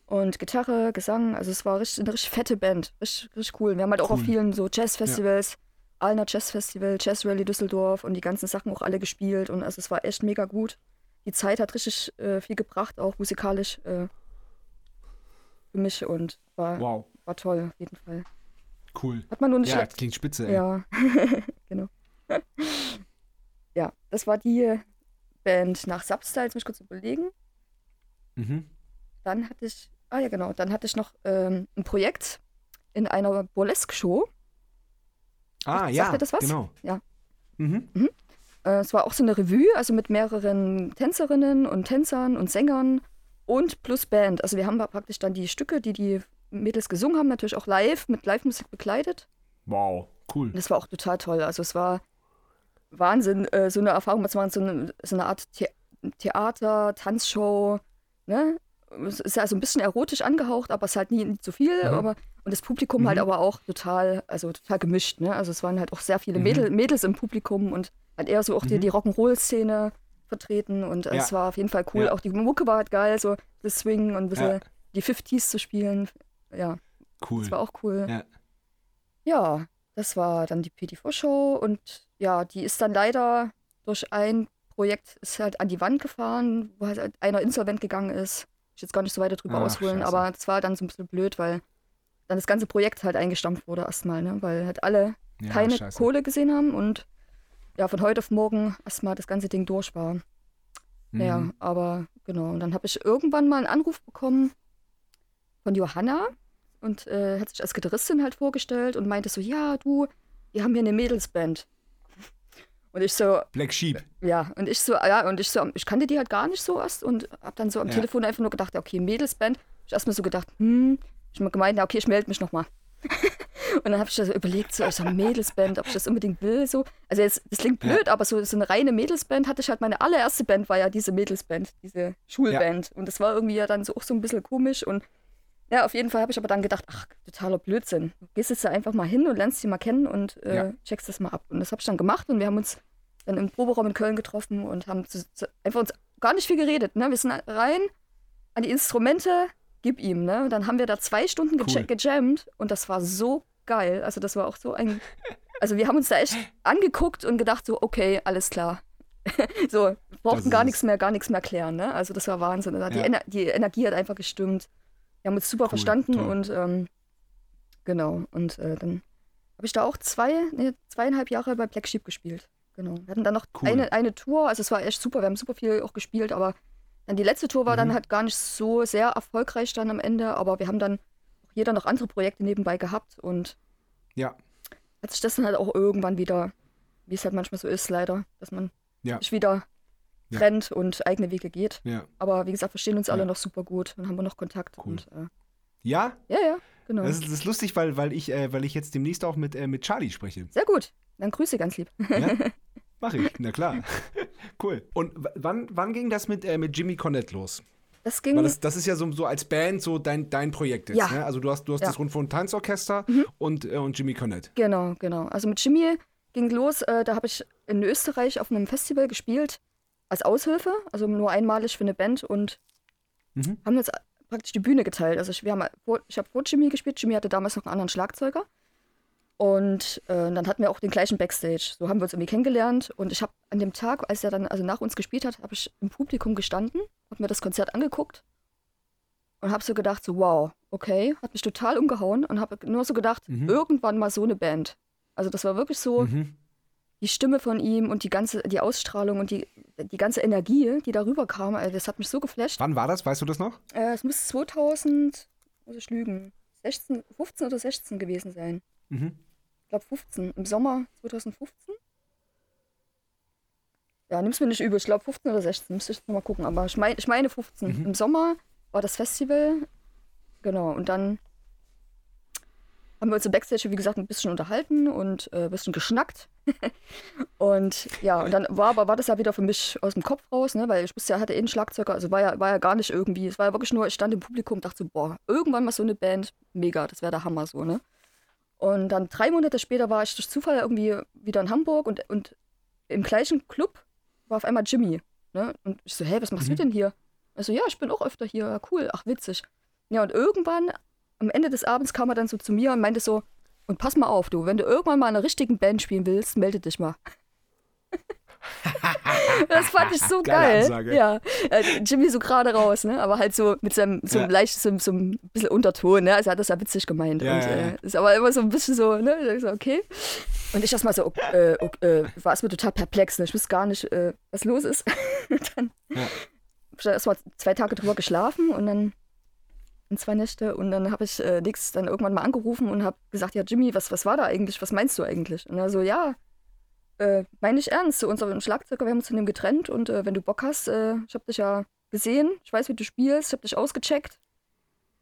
und Gitarre, Gesang. Also es war richtig, eine richtig fette Band. Richtig, richtig cool. Wir haben halt auch auf Cool. vielen so Jazzfestivals, Alner Jazzfestival, Jazz Rally Düsseldorf und die ganzen Sachen auch alle gespielt. Und also es war echt mega gut. Die Zeit hat richtig äh, viel gebracht, auch musikalisch äh, für mich und war, Wow. war toll auf jeden Fall. Cool. Hat man nur nicht Ja, klingt spitze, ey. ja, genau. ja, das war die Band nach Substyle, jetzt muss ich kurz überlegen. Mhm. Dann hatte ich, ah ja genau, dann hatte ich noch ähm, ein Projekt in einer Burlesque-Show. Ah, Sagt ja. dir das was? Genau. Ja. Mhm. Äh, es war auch so eine Revue, also mit mehreren Tänzerinnen und Tänzern und Sängern und plus Band. Also wir haben praktisch dann die Stücke, die die Mädels gesungen haben, natürlich auch live, mit Live-Musik begleitet. Wow. Cool. Und das war auch total toll. Also es war Wahnsinn, äh, so eine Erfahrung. Es war so eine, so eine Art The Theater, Tanzshow. Ne? Es ist ja so ein bisschen erotisch angehaucht, aber es ist halt nie, nie zu viel. Mhm. Aber, und das Publikum halt Mhm. aber auch total, also total gemischt. Ne? Also es waren halt auch sehr viele Mhm. Mädel, Mädels im Publikum und halt eher so auch die, Mhm. die Rock'n'Roll-Szene vertreten. Und es war auf jeden Fall cool. Auch die Mucke war halt geil, so das Swing und ein bisschen die 50s zu spielen. Ja, Cool. das war auch cool. Ja. Das war dann die PT4-Show und ja, die ist dann leider durch ein Projekt ist halt an die Wand gefahren, wo halt einer insolvent gegangen ist. Ich will jetzt gar nicht so weiter drüber Ach, ausholen, scheiße. aber das war dann so ein bisschen blöd, weil dann das ganze Projekt halt eingestampft wurde erstmal, ne? weil halt alle Ja, keine scheiße. Kohle gesehen haben und ja, von heute auf morgen erstmal das ganze Ding durch war. Ja, Mhm. aber genau. Und dann habe ich irgendwann mal einen Anruf bekommen von Johanna und äh, hat sich als Gitarristin halt vorgestellt und meinte so, ja, du, wir haben hier eine Mädelsband. Und ich so, Black Sheep. ja, und ich so, ja, und ich so, ich kannte die halt gar nicht so erst und hab dann so am Ja. Telefon einfach nur gedacht, ja, okay, Mädelsband. Ich erstmal so gedacht, hm, ich hab gemeint, ja, okay, ich melde mich nochmal. und dann habe ich so überlegt, so, so Mädelsband, ob ich das unbedingt will, so. Also jetzt, das klingt Ja. blöd, aber so, so eine reine Mädelsband hatte ich halt, meine allererste Band war ja diese Mädelsband, diese Schulband. Und das war irgendwie ja dann so auch so ein bisschen komisch und ja, auf jeden Fall habe ich aber dann gedacht, ach, totaler Blödsinn. Du gehst jetzt da einfach mal hin und lernst sie mal kennen und äh, Ja. checkst das mal ab. Und das habe ich dann gemacht und wir haben uns dann im Proberaum in Köln getroffen und haben zu, zu, einfach uns gar nicht viel geredet. Ne? Wir sind rein an die Instrumente, gib ihm. Ne? Dann haben wir da zwei Stunden Cool. gejammt und das war so geil. Also das war auch so ein... Also wir haben uns da echt angeguckt und gedacht so, okay, alles klar. so, brauchten gar nichts mehr, gar nichts mehr klären. Ne? Also das war Wahnsinn. Also Die, Ja. Ener die Energie hat einfach gestimmt. Wir haben uns super Cool, verstanden toll. und ähm, genau. Und äh, dann habe ich da auch zwei, nee, zweieinhalb Jahre bei Black Sheep gespielt. Genau. Wir hatten dann noch Cool. eine, eine Tour, also es war echt super, wir haben super viel auch gespielt, aber die letzte Tour war Mhm. dann halt gar nicht so sehr erfolgreich dann am Ende, aber wir haben dann auch jeder noch andere Projekte nebenbei gehabt und Ja. hat sich das dann halt auch irgendwann wieder, wie es halt manchmal so ist, leider, dass man Ja. sich wieder Ja. trennt und eigene Wege geht. Ja. Aber wie gesagt, verstehen uns alle noch super gut und haben wir noch Kontakt. Cool. Und, äh, Ja? ja, ja, genau. Das ist, das ist lustig, weil, weil, ich, äh, weil ich jetzt demnächst auch mit, äh, mit Charlie spreche. Sehr gut. Dann Grüße ganz lieb. Ja? Mach ich, na klar. cool. Und wann, wann ging das mit, äh, mit Jimmy Cornette los? Das ging. Das, das ist ja so, so als Band so dein, dein Projekt jetzt. Ja. Ne? Also du hast, du hast Ja. das Rundfunk Tanzorchester und, äh, und Jimmy Cornette. Genau, genau. Also mit Jimmy ging los, äh, da habe ich in Österreich auf einem Festival gespielt als Aushilfe, also nur einmalig für eine Band und Mhm. haben uns praktisch die Bühne geteilt. Also ich, wir haben, vor- ich habe vor Jimmy gespielt, Jimmy hatte damals noch einen anderen Schlagzeuger Und äh, dann hatten wir auch den gleichen Backstage. So haben wir uns irgendwie kennengelernt. Und ich habe an dem Tag, als er dann also nach uns gespielt hat, habe ich im Publikum gestanden, habe mir das Konzert angeguckt und habe so gedacht, so wow, okay, hat mich total umgehauen und habe nur so gedacht, Mhm. irgendwann mal so eine Band. Also das war wirklich so Mhm. die Stimme von ihm und die ganze, die Ausstrahlung und die, die ganze Energie, die darüber kam, also das hat mich so geflasht. Wann war das? Weißt du das noch? Äh, es muss 2000, muss ich lügen, 16, 15 oder 16 gewesen sein. Mhm. Ich glaube 15, im Sommer 2015. Ja, nimm's mir nicht übel, ich glaube 15 oder 16, müsste ich nochmal gucken, aber ich, mein, ich meine 15. Mhm. Im Sommer war das Festival, genau, und dann haben wir uns im Backstage, wie gesagt, ein bisschen unterhalten und äh, ein bisschen geschnackt. und ja, und dann war aber war das ja wieder für mich aus dem Kopf raus, ne, weil ich wusste ja, hatte eh einen Schlagzeuger, also war ja, war ja gar nicht irgendwie, es war ja wirklich nur, ich stand im Publikum und dachte so, boah, irgendwann mal so eine Band, mega, das wäre der Hammer so, ne. Und dann drei Monate später war ich durch Zufall irgendwie wieder in Hamburg und, und im gleichen Club war auf einmal Jimmy. Ne? Und ich so, hey, was machst Mhm. du denn hier? Also, ja, ich bin auch öfter hier. Ja, cool, ach, witzig. Ja, und irgendwann, am Ende des Abends, kam er dann so zu mir und meinte so, und pass mal auf, du, wenn du irgendwann mal in einer richtigen Band spielen willst, melde dich mal. das fand ich so geil. Ja, äh, Jimmy so gerade raus, ne? Aber halt so mit seinem so einem Ja. leicht, so, so ein bisschen Unterton, ne? Also er hat das ja witzig gemeint. Ja, und ja. Äh, ist aber immer so ein bisschen so, ne? Ich so, okay. Und ich erstmal so, äh, äh, war erstmal total perplex, ne? Ich wusste gar nicht, äh, was los ist. dann Ja. hab ich erstmal zwei Tage drüber geschlafen und dann in zwei Nächte und dann habe ich äh, nix dann irgendwann mal angerufen und habe gesagt, ja Jimmy, was, was war da eigentlich? Was meinst du eigentlich? Und er so, ja, äh, meine ich ernst, zu unserem Schlagzeuger, wir haben uns von dem getrennt und äh, wenn du Bock hast, äh, ich habe dich ja gesehen, ich weiß, wie du spielst, ich habe dich ausgecheckt.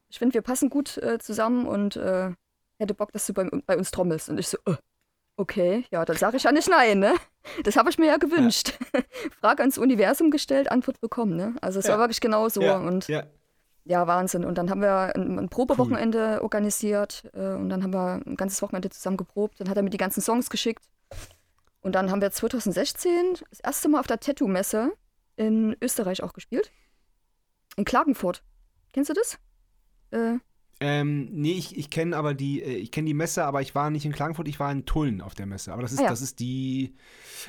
Ich finde, wir passen gut äh, zusammen und äh, hätte Bock, dass du bei, bei uns trommelst. Und ich so, äh, okay, ja, dann sage ich ja nicht nein, ne? Das habe ich mir ja gewünscht. Frage ans Universum gestellt, Antwort bekommen, ne? Also es Ja. war wirklich genau so ja. und ja. ja, Wahnsinn. Und dann haben wir ein, ein Probewochenende organisiert äh, und dann haben wir ein ganzes Wochenende zusammen geprobt. Dann hat er mir die ganzen Songs geschickt. Und dann haben wir 2016 das erste Mal auf der Tattoo-Messe in Österreich auch gespielt. In Klagenfurt. Kennst du das? Äh, Ähm, nee, ich, ich kenne aber die, äh, ich kenne die Messe, aber ich war nicht in Klagenfurt, ich war in Tulln auf der Messe. Aber das ist, Ah ja. das ist die,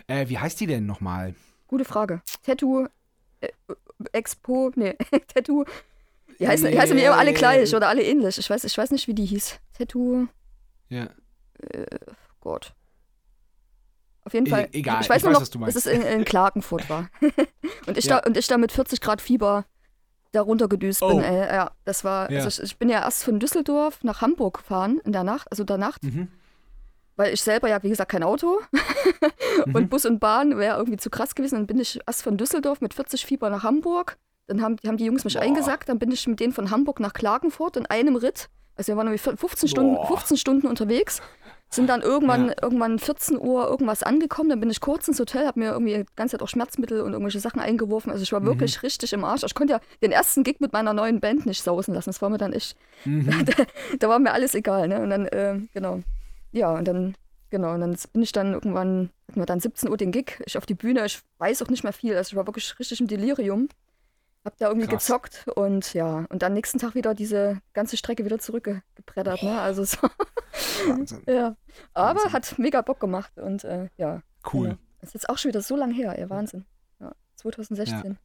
äh, wie heißt die denn nochmal? gute Frage. Tattoo äh, Expo, nee, Tattoo. Die heißen, die heißen mir immer alle gleich oder alle ähnlich. Ich weiß, ich weiß nicht, wie die hieß. Tattoo, Ja. Gott. Auf jeden E- Fall. egal, ich weiß ich nur weiß, noch, was du dass meinst. es in, in Klagenfurt war. und, ich Ja. da, und ich da mit 40 Grad Fieber da runtergedüst Oh. bin. Ey. Ja, das war, Ja. also ich, ich bin ja erst von Düsseldorf nach Hamburg gefahren in der Nacht, also der Nacht, Mhm. weil ich selber ja, wie gesagt, kein Auto Mhm. und Bus und Bahn wäre irgendwie zu krass gewesen. Dann bin ich erst von Düsseldorf mit 40 Fieber nach Hamburg. Dann haben, haben die Jungs mich Boah. eingesackt. Dann bin ich mit denen von Hamburg nach Klagenfurt in einem Ritt. Also wir waren irgendwie 15 Stunden, Boah. 15 Stunden unterwegs. Sind dann irgendwann, Ja. irgendwann 14 Uhr irgendwas angekommen. Dann bin ich kurz ins Hotel, habe mir irgendwie die ganze Zeit auch Schmerzmittel und irgendwelche Sachen eingeworfen. Also ich war Mhm. wirklich richtig im Arsch. Ich konnte ja den ersten Gig mit meiner neuen Band nicht sausen lassen. Das war mir dann echt, Mhm. da war mir alles egal. Ne? Und dann, äh, genau. Ja, und dann, genau, und dann bin ich dann irgendwann, hatten wir dann 17 Uhr den Gig, ich auf die Bühne, ich weiß auch nicht mehr viel, also ich war wirklich richtig im Delirium. Hab da irgendwie Krass. gezockt und ja, und dann nächsten Tag wieder diese ganze Strecke wieder zurückgebrettert, ne? Also so, Wahnsinn. ja. Aber Wahnsinn. hat mega Bock gemacht und äh, ja. Cool. Genau. Das ist jetzt auch schon wieder so lang her, ey, Wahnsinn. Ja, 2016.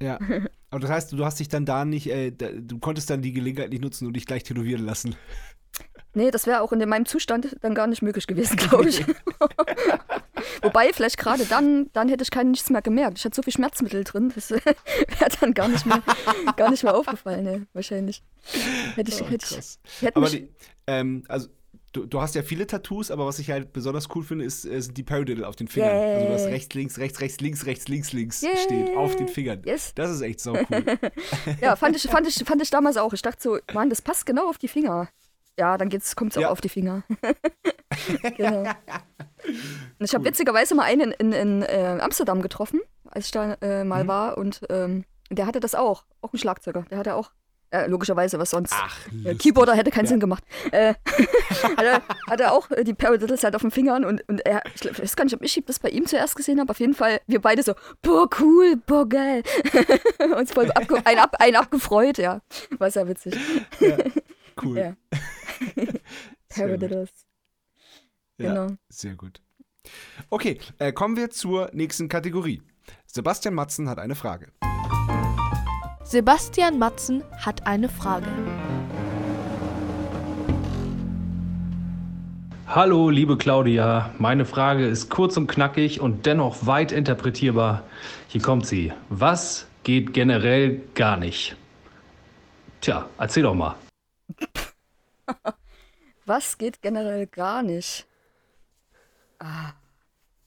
Ja. Aber das heißt, du hast dich dann da nicht, äh, da, du konntest dann die Gelegenheit nicht nutzen und dich gleich tätowieren lassen. Nee, das wäre auch in meinem Zustand dann gar nicht möglich gewesen, glaube ich. Wobei, vielleicht gerade dann, dann hätte ich kein nichts mehr gemerkt. Ich hatte so viel Schmerzmittel drin, das wäre dann gar nicht mehr, gar nicht mehr aufgefallen, ne, wahrscheinlich. Hätte ich, Oh, hätte ich, hätte Aber die, ähm, also du, du hast ja viele Tattoos, aber was ich halt besonders cool finde, ist, äh, sind die Paradiddle auf den Fingern. Also du hast Yay. rechts, links, rechts, rechts, links, rechts, links, links Yay. steht auf den Fingern. yes. Das ist echt so cool. Ja, fand ich, fand, ich, fand ich damals auch. Ich dachte so, Mann, das passt genau auf die Finger. Ja, dann kommt es auch Ja. auf die Finger. genau. Ich habe witzigerweise mal einen in, in, äh, Amsterdam getroffen, als ich da äh, mal Mhm. war. Und ähm, der hatte das auch. Auch ein Schlagzeuger. Der hatte auch, äh, logischerweise, was sonst. Ach, Äh. Keyboarder hätte keinen Ja. Sinn gemacht. Äh, hat, er, hat auch äh, die Paradiddles halt auf den Fingern und, und er, ich, glaub, ich weiß gar nicht, ob ich das bei ihm zuerst gesehen habe. Auf jeden Fall, wir beide so, boah, cool, boah, geil. Uns voll abge ein, ab, ein abgefreut, ja. War sehr witzig. Cool. Ja. Paradiddles. Genau. Ja, sehr gut. Okay, äh, kommen wir zur nächsten Kategorie. Sebastian Matzen hat eine Frage. Sebastian Matzen hat eine Frage. Hallo, liebe Claudia. Meine Frage ist kurz und knackig und dennoch weit interpretierbar. Hier kommt sie. Was geht generell gar nicht? Tja, erzähl doch mal. Was geht generell gar nicht? Ah,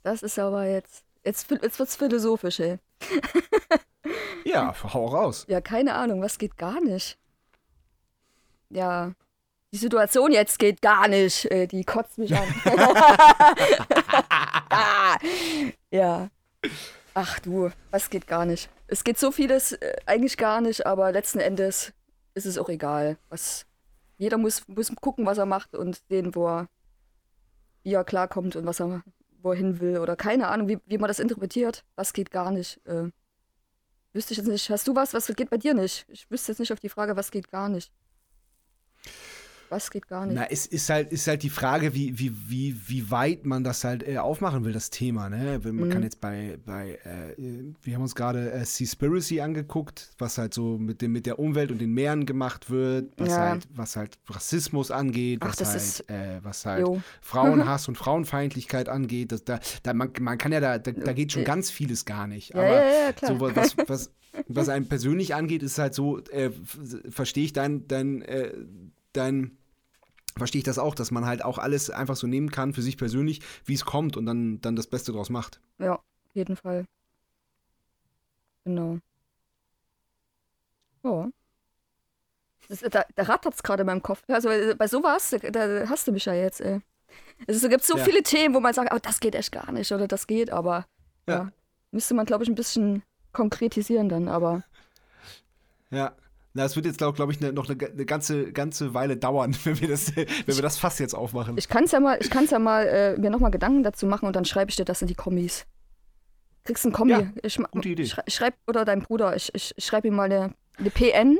das ist aber jetzt. Jetzt, jetzt wird's philosophisch, ey. Ja, hau raus. Ja, keine Ahnung, was geht gar nicht? Ja, die Situation jetzt geht gar nicht. Äh, die kotzt mich an. ja. Ach du, was geht gar nicht? Es geht so vieles äh, eigentlich gar nicht, aber letzten Endes ist es auch egal. Was, jeder muss, muss gucken, was er macht und sehen, wo er, wie er klarkommt und was er wohin will. Oder keine Ahnung, wie, wie man das interpretiert. Was geht gar nicht? Äh, wüsste ich jetzt nicht. Hast du was? Was geht bei dir nicht? Ich wüsste jetzt nicht auf die Frage, was geht gar nicht. Was geht gar nicht? Na, es ist halt, ist halt die Frage, wie, wie, wie, wie weit man das halt äh, aufmachen will, das Thema. Ne? Man Mhm. kann jetzt bei, bei äh, wir haben uns gerade äh, Seaspiracy angeguckt, was halt so mit, dem, mit der Umwelt und den Meeren gemacht wird, was, Ja. halt, was halt Rassismus angeht, Ach, was, halt, ist- äh, was halt Jo. Frauenhass und Frauenfeindlichkeit angeht. Das, da, da, man, man kann ja da, da, da geht schon ganz vieles gar nicht. Ja, Aber ja, so was, was, was einem persönlich angeht, ist halt so, äh, verstehe ich dein, dein, äh, dein, verstehe ich das auch, dass man halt auch alles einfach so nehmen kann für sich persönlich, wie es kommt und dann, dann das Beste draus macht. Ja, auf jeden Fall. Genau. Ja. Das, da da rattert es gerade in meinem Kopf. Also äh, bei sowas, da, hast du mich ja jetzt, ey. Es ist- gibt so Ja. viele Themen, wo man sagt, oh, das geht echt gar nicht oder das geht, aber ja. Ja. Müsste man, glaube ich, ein bisschen konkretisieren dann, aber Ja. Na, es wird jetzt, glaube glaub ich, ne, noch eine, eine ganze, ganze Weile dauern, wenn wir das, wenn wir das Fass jetzt aufmachen. ich kann es ja mal, ich kann's ja mal äh, mir nochmal Gedanken dazu machen und dann schreibe ich dir das in die Kommis. Kriegst einen Kommi. Ja, ich, gute Idee. Schrei, schreib, oder dein Bruder, ich, ich, ich schreibe ihm mal eine, eine PN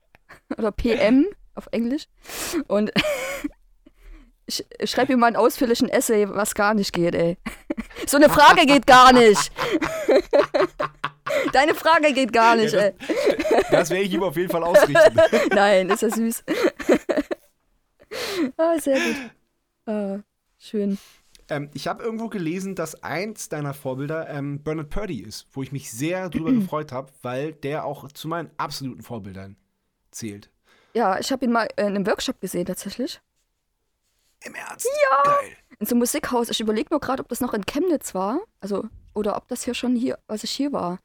oder PM auf Englisch und ich, ich schreibe ihm mal einen ausführlichen Essay, was gar nicht geht, ey. So eine Frage geht gar nicht. Deine Frage geht gar nicht, Ja, ey. Das werde ich ihm auf jeden Fall ausrichten. Nein, ist ja süß. ah, sehr gut. Ah, schön. ähm, ich habe irgendwo gelesen, dass eins deiner Vorbilder ähm, Bernard Purdy ist, wo ich mich sehr drüber gefreut habe, weil der auch zu meinen absoluten Vorbildern zählt. Ja, ich habe ihn mal in einem Workshop gesehen, tatsächlich. Im Ernst? Ja! Geil. In so einem Musikhaus. Ich überlege nur gerade, ob das noch in Chemnitz war. Also, oder ob das hier schon hier, als ich hier war.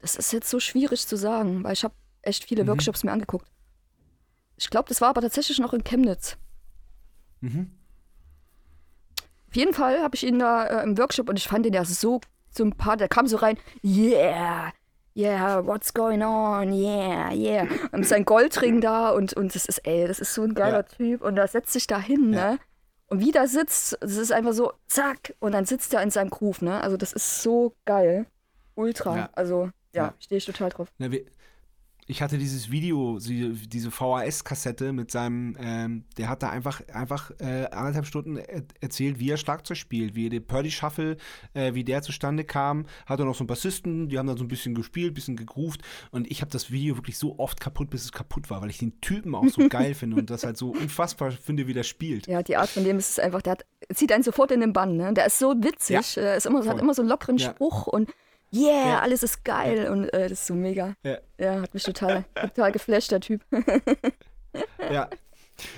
Das ist jetzt so schwierig zu sagen, weil ich habe echt viele Mhm. Workshops mir angeguckt. Ich glaube, das war aber tatsächlich noch in Chemnitz. Mhm. Auf jeden Fall habe ich ihn da äh, im Workshop und ich fand ihn ja so sympathisch. Der kam so rein, yeah, yeah, what's going on, yeah, yeah. Und seinem Goldring da und, und das ist, ey, das ist so ein geiler Ja. Typ. Und da setzt sich da hin, Ja. ne? Und wie der sitzt, das ist einfach so, zack, und dann sitzt er in seinem Groove, ne? Also das ist so geil. Ultra. Ja. Also, ja, Ja. stehe ich total drauf. Na, wir, ich hatte dieses Video, diese VHS-Kassette mit seinem, ähm, der hat da einfach, einfach äh, anderthalb Stunden er erzählt, wie er Schlagzeug spielt, wie der Purdy Shuffle, äh, wie der zustande kam. Hatte noch so einen Bassisten, die haben dann so ein bisschen gespielt, ein bisschen gegroovt und ich habe das Video wirklich so oft kaputt, bis es kaputt war, weil ich den Typen auch so geil finde und das halt so unfassbar finde, wie der spielt. Ja, die Art von dem ist es einfach, der hat, zieht einen sofort in den Bann, ne? Der ist so witzig, Ja, äh, ist immer, hat immer so einen lockeren Ja. Spruch und yeah, Ja. alles ist geil und äh, das ist so mega. Ja. Ja, hat mich total, total geflasht, der Typ. Ja.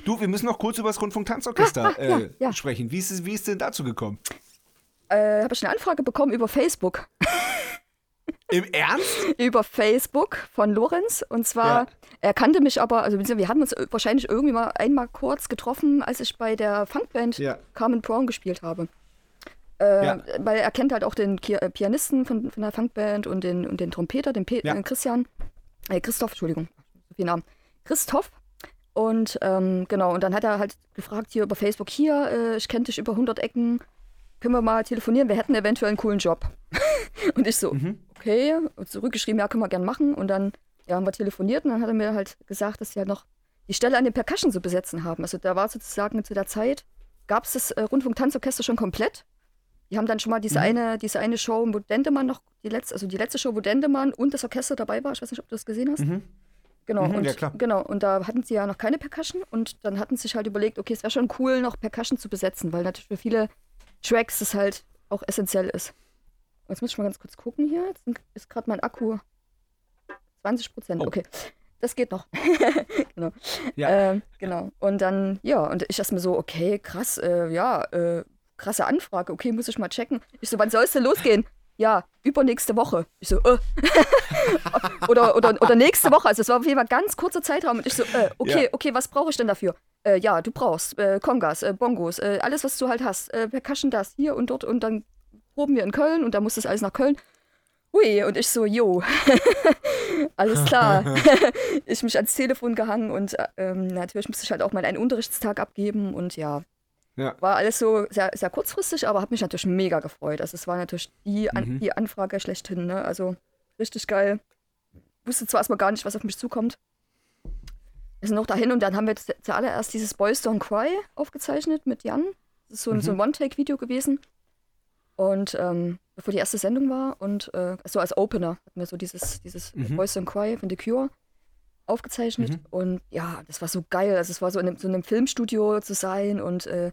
Du, wir müssen noch kurz über das Rundfunk-Tanzorchester Ah, ja, äh, sprechen. Wie ist, es, wie ist denn dazu gekommen? Äh, habe ich eine Anfrage bekommen über Facebook. Im Ernst? über Facebook von Lorenz. Und zwar, Ja. er kannte mich aber, also wir hatten uns wahrscheinlich irgendwie mal einmal kurz getroffen, als ich bei der Funkband Ja. Carmen Brown gespielt habe. Äh, Ja. Weil er kennt halt auch den äh, Pianisten von, von der Funkband und den, und den Trompeter, den Pe Ja. äh, Christian, äh, Christoph, Entschuldigung, so viel Namen. Christoph. Und ähm, genau, und dann hat er halt gefragt hier über Facebook, hier, äh, ich kenne dich über 100 Ecken, können wir mal telefonieren, wir hätten eventuell einen coolen Job. und ich so, okay, und zurückgeschrieben, ja, können wir gern machen. Und dann ja, haben wir telefoniert und dann hat er mir halt gesagt, dass sie halt noch die Stelle an den Percussion zu besetzen haben. Also da war sozusagen zu der Zeit, gab es das äh, Rundfunk-Tanzorchester schon komplett. Die haben dann schon mal diese, Mhm. eine, diese eine Show, wo Dendemann noch, die letzte, also die letzte Show, wo Dendemann und das Orchester dabei war. Ich weiß nicht, ob du das gesehen hast. Mhm. Genau, Mhm, und, ja, klar. genau. Und da hatten sie ja noch keine Percussion und dann hatten sie sich halt überlegt, okay, es wäre schon cool, noch Percussion zu besetzen, weil natürlich für viele Tracks das halt auch essentiell ist. Jetzt muss ich mal ganz kurz gucken hier. Jetzt ist gerade mein Akku 20 Prozent. Oh. Okay, das geht noch. genau. Ja. Ähm, genau. Und dann, ja, und ich erst mir so, okay, krass, äh, ja, äh, krasse Anfrage. Okay, muss ich mal checken. Ich so, wann soll es denn losgehen? Ja, übernächste Woche. Ich so, äh. oder, oder, oder nächste Woche. Also es war auf jeden Fall ganz kurzer Zeitraum. Und ich so, äh, okay, Ja. okay, was brauche ich denn dafür? Äh, ja, du brauchst äh, Kongas, äh, Bongos, äh, alles, was du halt hast. Äh, Percussion das, hier und dort. Und dann proben wir in Köln und dann muss das alles nach Köln. Hui, und ich so, jo, alles klar. ich mich ans Telefon gehangen und äh, ähm, natürlich musste ich halt auch mal einen Unterrichtstag abgeben und ja, Ja. war alles so sehr, sehr kurzfristig, aber habe mich natürlich mega gefreut. Also es war natürlich die, an, Mhm. die Anfrage schlechthin, ne? Also richtig geil. Wusste zwar erstmal gar nicht, was auf mich zukommt. Wir sind noch dahin und dann haben wir zuallererst dieses Boys Don't Cry aufgezeichnet mit Jan. Das ist so ein, so ein One-Take-Video gewesen. Und ähm, bevor die erste Sendung war und äh, so als Opener hatten wir so dieses, dieses Mhm. Boys Don't Cry von The Cure aufgezeichnet. Mhm. Und ja, das war so geil. Also es war so in einem, so in einem Filmstudio zu sein und äh,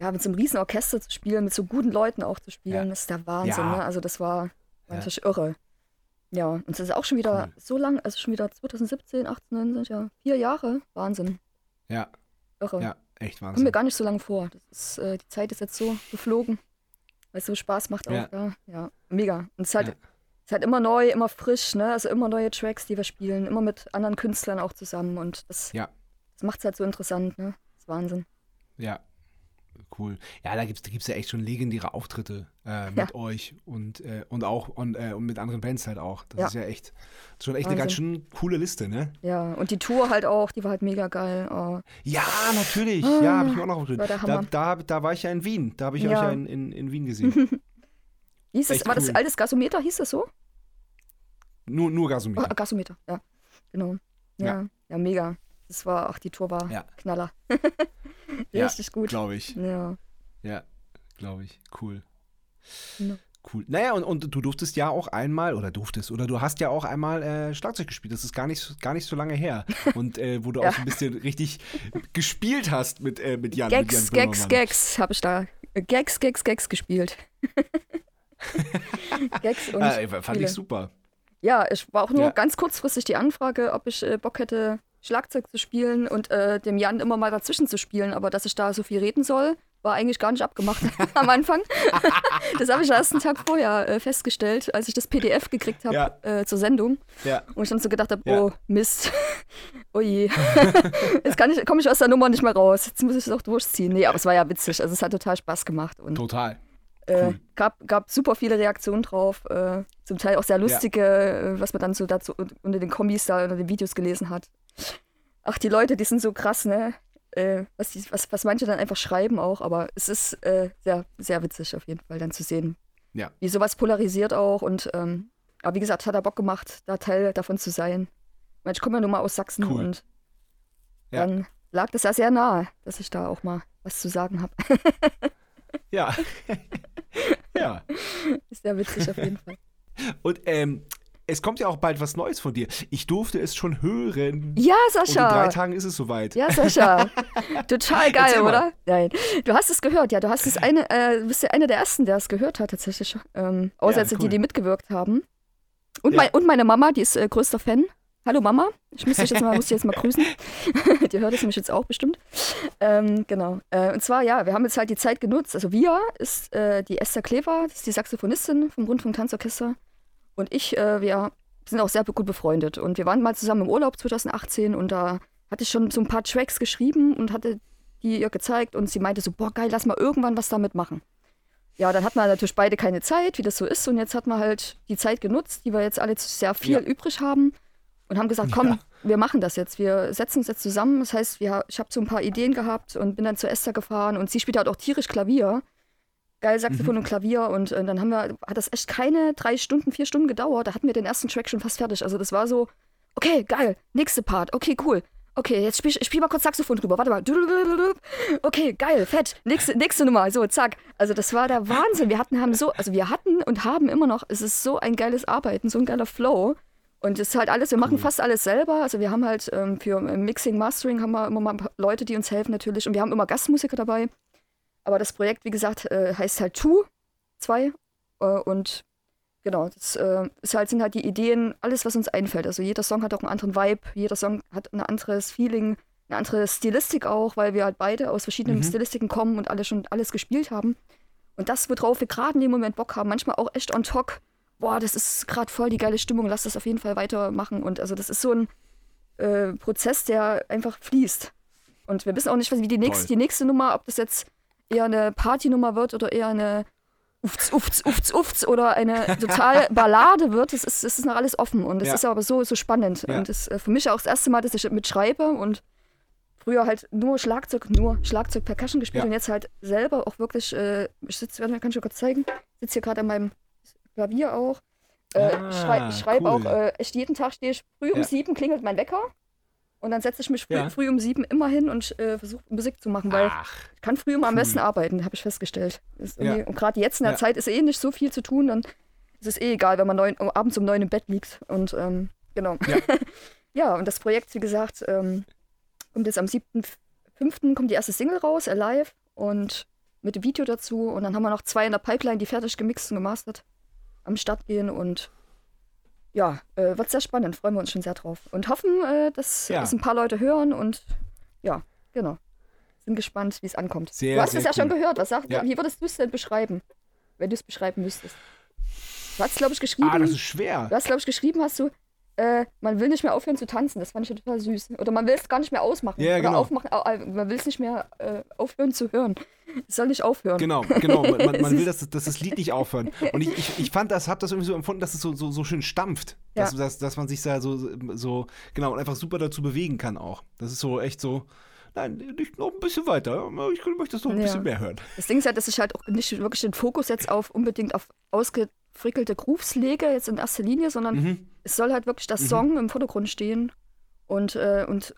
ja, mit so einem riesen Orchester zu spielen, mit so guten Leuten auch zu spielen, Ja. das ist der Wahnsinn. Ja. Ne? Also das war, war Ja. natürlich irre. Ja, und das ist auch schon wieder Cool. so lang, also schon wieder 2017, 18, 19, ja, vier Jahre. Wahnsinn. Ja, Irre. ja, echt Kommt mir Wahnsinn. gar nicht so lange vor. Ist, äh, die Zeit ist jetzt so geflogen, weil es so Spaß macht auch. Ja. Ja, mega. Und es ist halt, es ist halt immer neu, immer frisch, ne? Also immer neue Tracks, die wir spielen, immer mit anderen Künstlern auch zusammen. Und das, Ja. das macht es halt so interessant, ne? Das ist Wahnsinn. Ja, cool. Ja, da gibt es da gibt's ja echt schon legendäre Auftritte äh, mit euch und, äh, und auch und, äh, und mit anderen Bands halt auch. Das Ja. ist ja echt das schon echt eine ganz schön coole Liste, ne? Ja, und die Tour halt auch, die war halt mega geil. Oh, Ja, natürlich. Ja, habe ich mir auch noch aufgeschrieben. Da, da, da war ich ja in Wien. Da habe ich euch Ja. ja in, in, in Wien gesehen. hieß es, war das cool. altes Gasometer, hieß das so? nur, nur Oh, Gasometer. Gasometer, ja. Genau. Ja, Ja. ja, mega. Das war, ach, die Tour war Ja. Knaller. Ja, Richtig gut. Glaube ich. Ja. Ja, glaube ich. Cool. Ja. Cool. Naja, und, und du durftest ja auch einmal, oder durftest, oder du hast ja auch einmal äh, Schlagzeug gespielt. Das ist gar nicht, gar nicht so lange her. Und äh, wo du Ja. auch so ein bisschen richtig gespielt hast mit, äh, mit Jan. mit Jan Gags, Gags. Gags habe ich da. Gags, Gags, Gags gespielt. Gags und Äh, fand ich super. Ja, ich war auch nur Ja. ganz kurzfristig die Anfrage, ob ich äh, Bock hätte, Schlagzeug zu spielen und äh, dem Jan immer mal dazwischen zu spielen. Aber dass ich da so viel reden soll, war eigentlich gar nicht abgemacht am Anfang. das habe ich erst einen Tag vorher äh, festgestellt, als ich das PDF gekriegt habe Ja. äh, zur Sendung. Ja. Und ich dann so gedacht habe, Ja. oh Mist, oh je, jetzt kann ich, komme ich aus der Nummer nicht mehr raus. Jetzt muss ich es auch durchziehen. Nee, aber es war ja witzig. Also es hat total Spaß gemacht. Und Total. äh, Cool. gab, gab super viele Reaktionen drauf. Äh, zum Teil auch sehr lustige, äh, was man dann so dazu un- unter den Kombis da, unter den Videos gelesen hat. Ach, die Leute, die sind so krass, ne? Äh, was, die, was, was manche dann einfach schreiben auch, aber es ist äh, sehr, sehr witzig auf jeden Fall dann zu sehen, Ja. wie sowas polarisiert auch und ähm, aber wie gesagt, hat er Bock gemacht, da Teil davon zu sein. Ich meine, ich komme ja nun mal aus Sachsen Cool. und Ja. dann lag das ja sehr nahe, dass ich da auch mal was zu sagen habe. Ja. ja. ist sehr witzig auf jeden Fall. Und ähm, es kommt ja auch bald was Neues von dir. Ich durfte es schon hören. Ja, Und in drei Sascha. Tagen ist es soweit. Ja, Sascha. Total geil, oder? Nein. Du hast es gehört, ja. Du hast es eine, äh, du bist ja einer der ersten, der es gehört hat, tatsächlich. Ähm, außer Ja, cool. die, die mitgewirkt haben. Und, Ja. mein, und meine Mama, die ist äh, größter Fan. Hallo Mama, ich muss dich jetzt mal, muss dich jetzt mal grüßen. die hört es nämlich jetzt auch bestimmt. Ähm, genau. Äh, und zwar, ja, wir haben jetzt halt die Zeit genutzt. Also wir ist äh, die Esther Klever, das ist die Saxophonistin vom Rundfunk Tanzorchester. Und ich, äh, wir sind auch sehr gut befreundet. Und wir waren mal zusammen im Urlaub 2018 und da hatte ich schon so ein paar Tracks geschrieben und hatte die ihr gezeigt und sie meinte so, boah geil, lass mal irgendwann was damit machen. Ja, dann hatten wir natürlich beide keine Zeit, wie das so ist. Und jetzt hat man halt die Zeit genutzt, die wir jetzt alle sehr viel Ja. übrig haben und haben gesagt, komm, Ja. wir machen das jetzt. Wir setzen uns jetzt zusammen. Das heißt, wir, ich habe so ein paar Ideen gehabt und bin dann zu Esther gefahren und sie spielt halt auch tierisch Klavier. Geil Saxophon und Klavier und äh, dann haben wir, hat das echt keine drei Stunden, vier Stunden gedauert. Da hatten wir den ersten Track schon fast fertig. Also das war so, okay, geil, nächste Part, okay, cool. Okay, jetzt spiel, ich spiel mal kurz Saxophon drüber. Warte mal. Okay, geil, fett. Nächste, nächste Nummer. So, zack. Also das war der Wahnsinn. Wir hatten, haben so, also wir hatten und haben immer noch, es ist so ein geiles Arbeiten, so ein geiler Flow. Und es ist halt alles, wir machen fast alles selber. Also wir haben halt ähm, für ähm, Mixing, Mastering haben wir immer mal Leute, die uns helfen natürlich. Und wir haben immer Gastmusiker dabei. Aber das Projekt, wie gesagt, äh, heißt halt Two, zwei. Äh, und genau, das äh, ist halt, sind halt die Ideen, alles, was uns einfällt. Also jeder Song hat auch einen anderen Vibe, jeder Song hat ein anderes Feeling, eine andere Stilistik auch, weil wir halt beide aus verschiedenen Mhm. Stilistiken kommen und alle schon alles gespielt haben. Und das, worauf wir gerade in dem Moment Bock haben, manchmal auch echt on top, boah, das ist gerade voll die geile Stimmung, lass das auf jeden Fall weitermachen. Und also das ist so ein äh, Prozess, der einfach fließt. Und wir wissen auch nicht, wie die nächste, die nächste Nummer, ob das jetzt eher eine Partynummer wird oder eher eine Ufts, Ufts, Ufts, Ufts oder eine total Ballade wird. Das ist, das ist noch alles offen und das Ja. ist aber so, so spannend. Ja. Und das ist äh, für mich auch das erste Mal, dass ich mitschreibe und früher halt nur Schlagzeug, nur Schlagzeug, Percussion gespielt Ja. und jetzt halt selber auch wirklich, äh, ich sitze, kann ich dir kurz zeigen, ich sitze hier gerade an meinem Klavier auch. Äh, Ah, ich schreibe ich schreib cool. auch, äh, echt jeden Tag stehe ich, früh um sieben klingelt mein Wecker und dann setze ich mich früh, Ja. früh um sieben immer hin und äh, versuche Musik zu machen, weil Ach, ich kann früh immer am cool. besten arbeiten, habe ich festgestellt. Ja. Und gerade jetzt in der Ja. Zeit ist eh nicht so viel zu tun, dann ist es eh egal, wenn man neun, abends um neun im Bett liegt. Und ähm, genau. Ja. Ja. und das Projekt, wie gesagt, ähm, kommt jetzt am 7.5. kommt die erste Single raus, Alive, und mit dem Video dazu. Und dann haben wir noch zwei in der Pipeline, die fertig gemixt und gemastert am Start gehen. Und ja, äh, wird sehr spannend, freuen wir uns schon sehr drauf. Und hoffen, äh, dass Ja. es ein paar Leute hören und ja, genau. Sind gespannt, wie es ankommt. Sehr, du hast es ja schon gehört. Was sagt, Ja. Wie würdest du es denn beschreiben, wenn du es beschreiben müsstest? Du hast, glaube ich, geschrieben. ah, das ist schwer. Du hast, glaube ich, geschrieben, hast du, äh, man will nicht mehr aufhören zu tanzen. Das fand ich total süß. Oder man will es gar nicht mehr ausmachen. Ja, Oder genau. aufmachen, au- au- man will es nicht mehr äh, aufhören zu hören. Es soll nicht aufhören. Genau, genau. Man, man, man will, dass, das- dass das Lied nicht aufhört. Und ich, ich, ich fand das, hab das irgendwie so empfunden, dass es so, so, so schön stampft. Dass, Ja. dass, dass man sich da so, so, genau, und einfach super dazu bewegen kann auch. Das ist so echt so, nein, nicht noch ein bisschen weiter. Ich möchte das noch ein Ja. bisschen mehr hören. Das Ding ist ja, dass ich halt auch nicht wirklich den Fokus jetzt auf unbedingt auf ausgefrickelte Grooves lege, jetzt in erster Linie, sondern Mhm. es soll halt wirklich das Song im Vordergrund stehen und, äh, und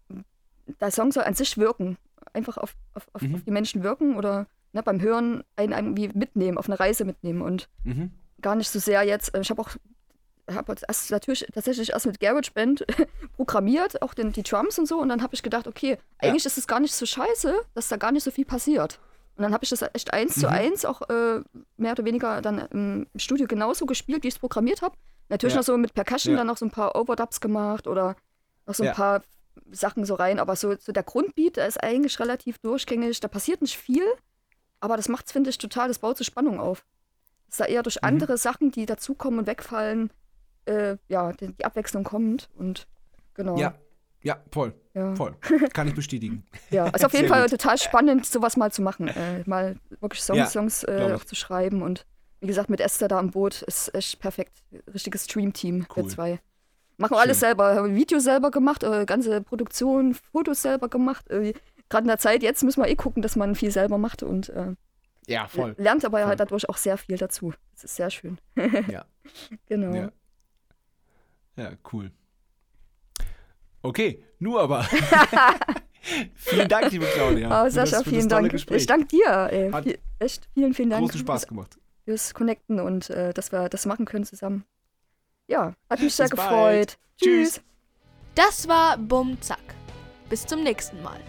der Song soll an sich wirken. Einfach auf, auf, auf, Mhm. auf die Menschen wirken oder ne, beim Hören einen irgendwie mitnehmen, auf eine Reise mitnehmen und Mhm. gar nicht so sehr jetzt. äh, Ich habe auch habe erst natürlich tatsächlich erst mit GarageBand programmiert, auch den, die Drums und so. Und dann habe ich gedacht, okay, eigentlich ist es gar nicht so scheiße, dass da gar nicht so viel passiert. Und dann habe ich das echt eins zu Mhm. eins auch äh, mehr oder weniger dann im Studio genauso gespielt, wie ich es programmiert habe. Natürlich Ja. noch so mit Percussion Ja. dann noch so ein paar Overdubs gemacht oder noch so ein Ja. paar Sachen so rein. Aber so, so der Grundbeat, der ist eigentlich relativ durchgängig. Da passiert nicht viel, aber das macht finde ich, total, das baut so Spannung auf. Dass da eher durch Mhm. andere Sachen, die dazukommen und wegfallen, äh, ja, die, die Abwechslung kommt. Und genau. Ja, ja, voll, ja. voll. Kann ich bestätigen. Ja, ist auf jeden Fall gut. total spannend, sowas mal zu machen. Äh, mal wirklich Songs, Ja, Songs äh, zu schreiben. Und wie gesagt, mit Esther da am Boot ist echt perfekt. Richtiges Stream-Team, Cool. wir zwei. Machen alles Schön. selber. Haben Video selber gemacht, äh, ganze Produktion, Fotos selber gemacht. Äh, Gerade in der Zeit, jetzt müssen wir eh gucken, dass man viel selber macht und äh, Ja, voll. lernt aber Voll. halt dadurch auch sehr viel dazu. Das ist sehr schön. Ja. Genau. Ja. Ja, cool. Okay, nur aber. vielen Dank, liebe Claudia. Oh, Sascha, vielen Dank. Gespräch. Ich danke dir. Ey. Hat echt, vielen, vielen Dank Großen Spaß gemacht. fürs Connecten und äh, dass wir das machen können zusammen. Ja, hat mich sehr Bis bald. gefreut. Tschüss. Tschüss. Das war Bum Zack. Bis zum nächsten Mal.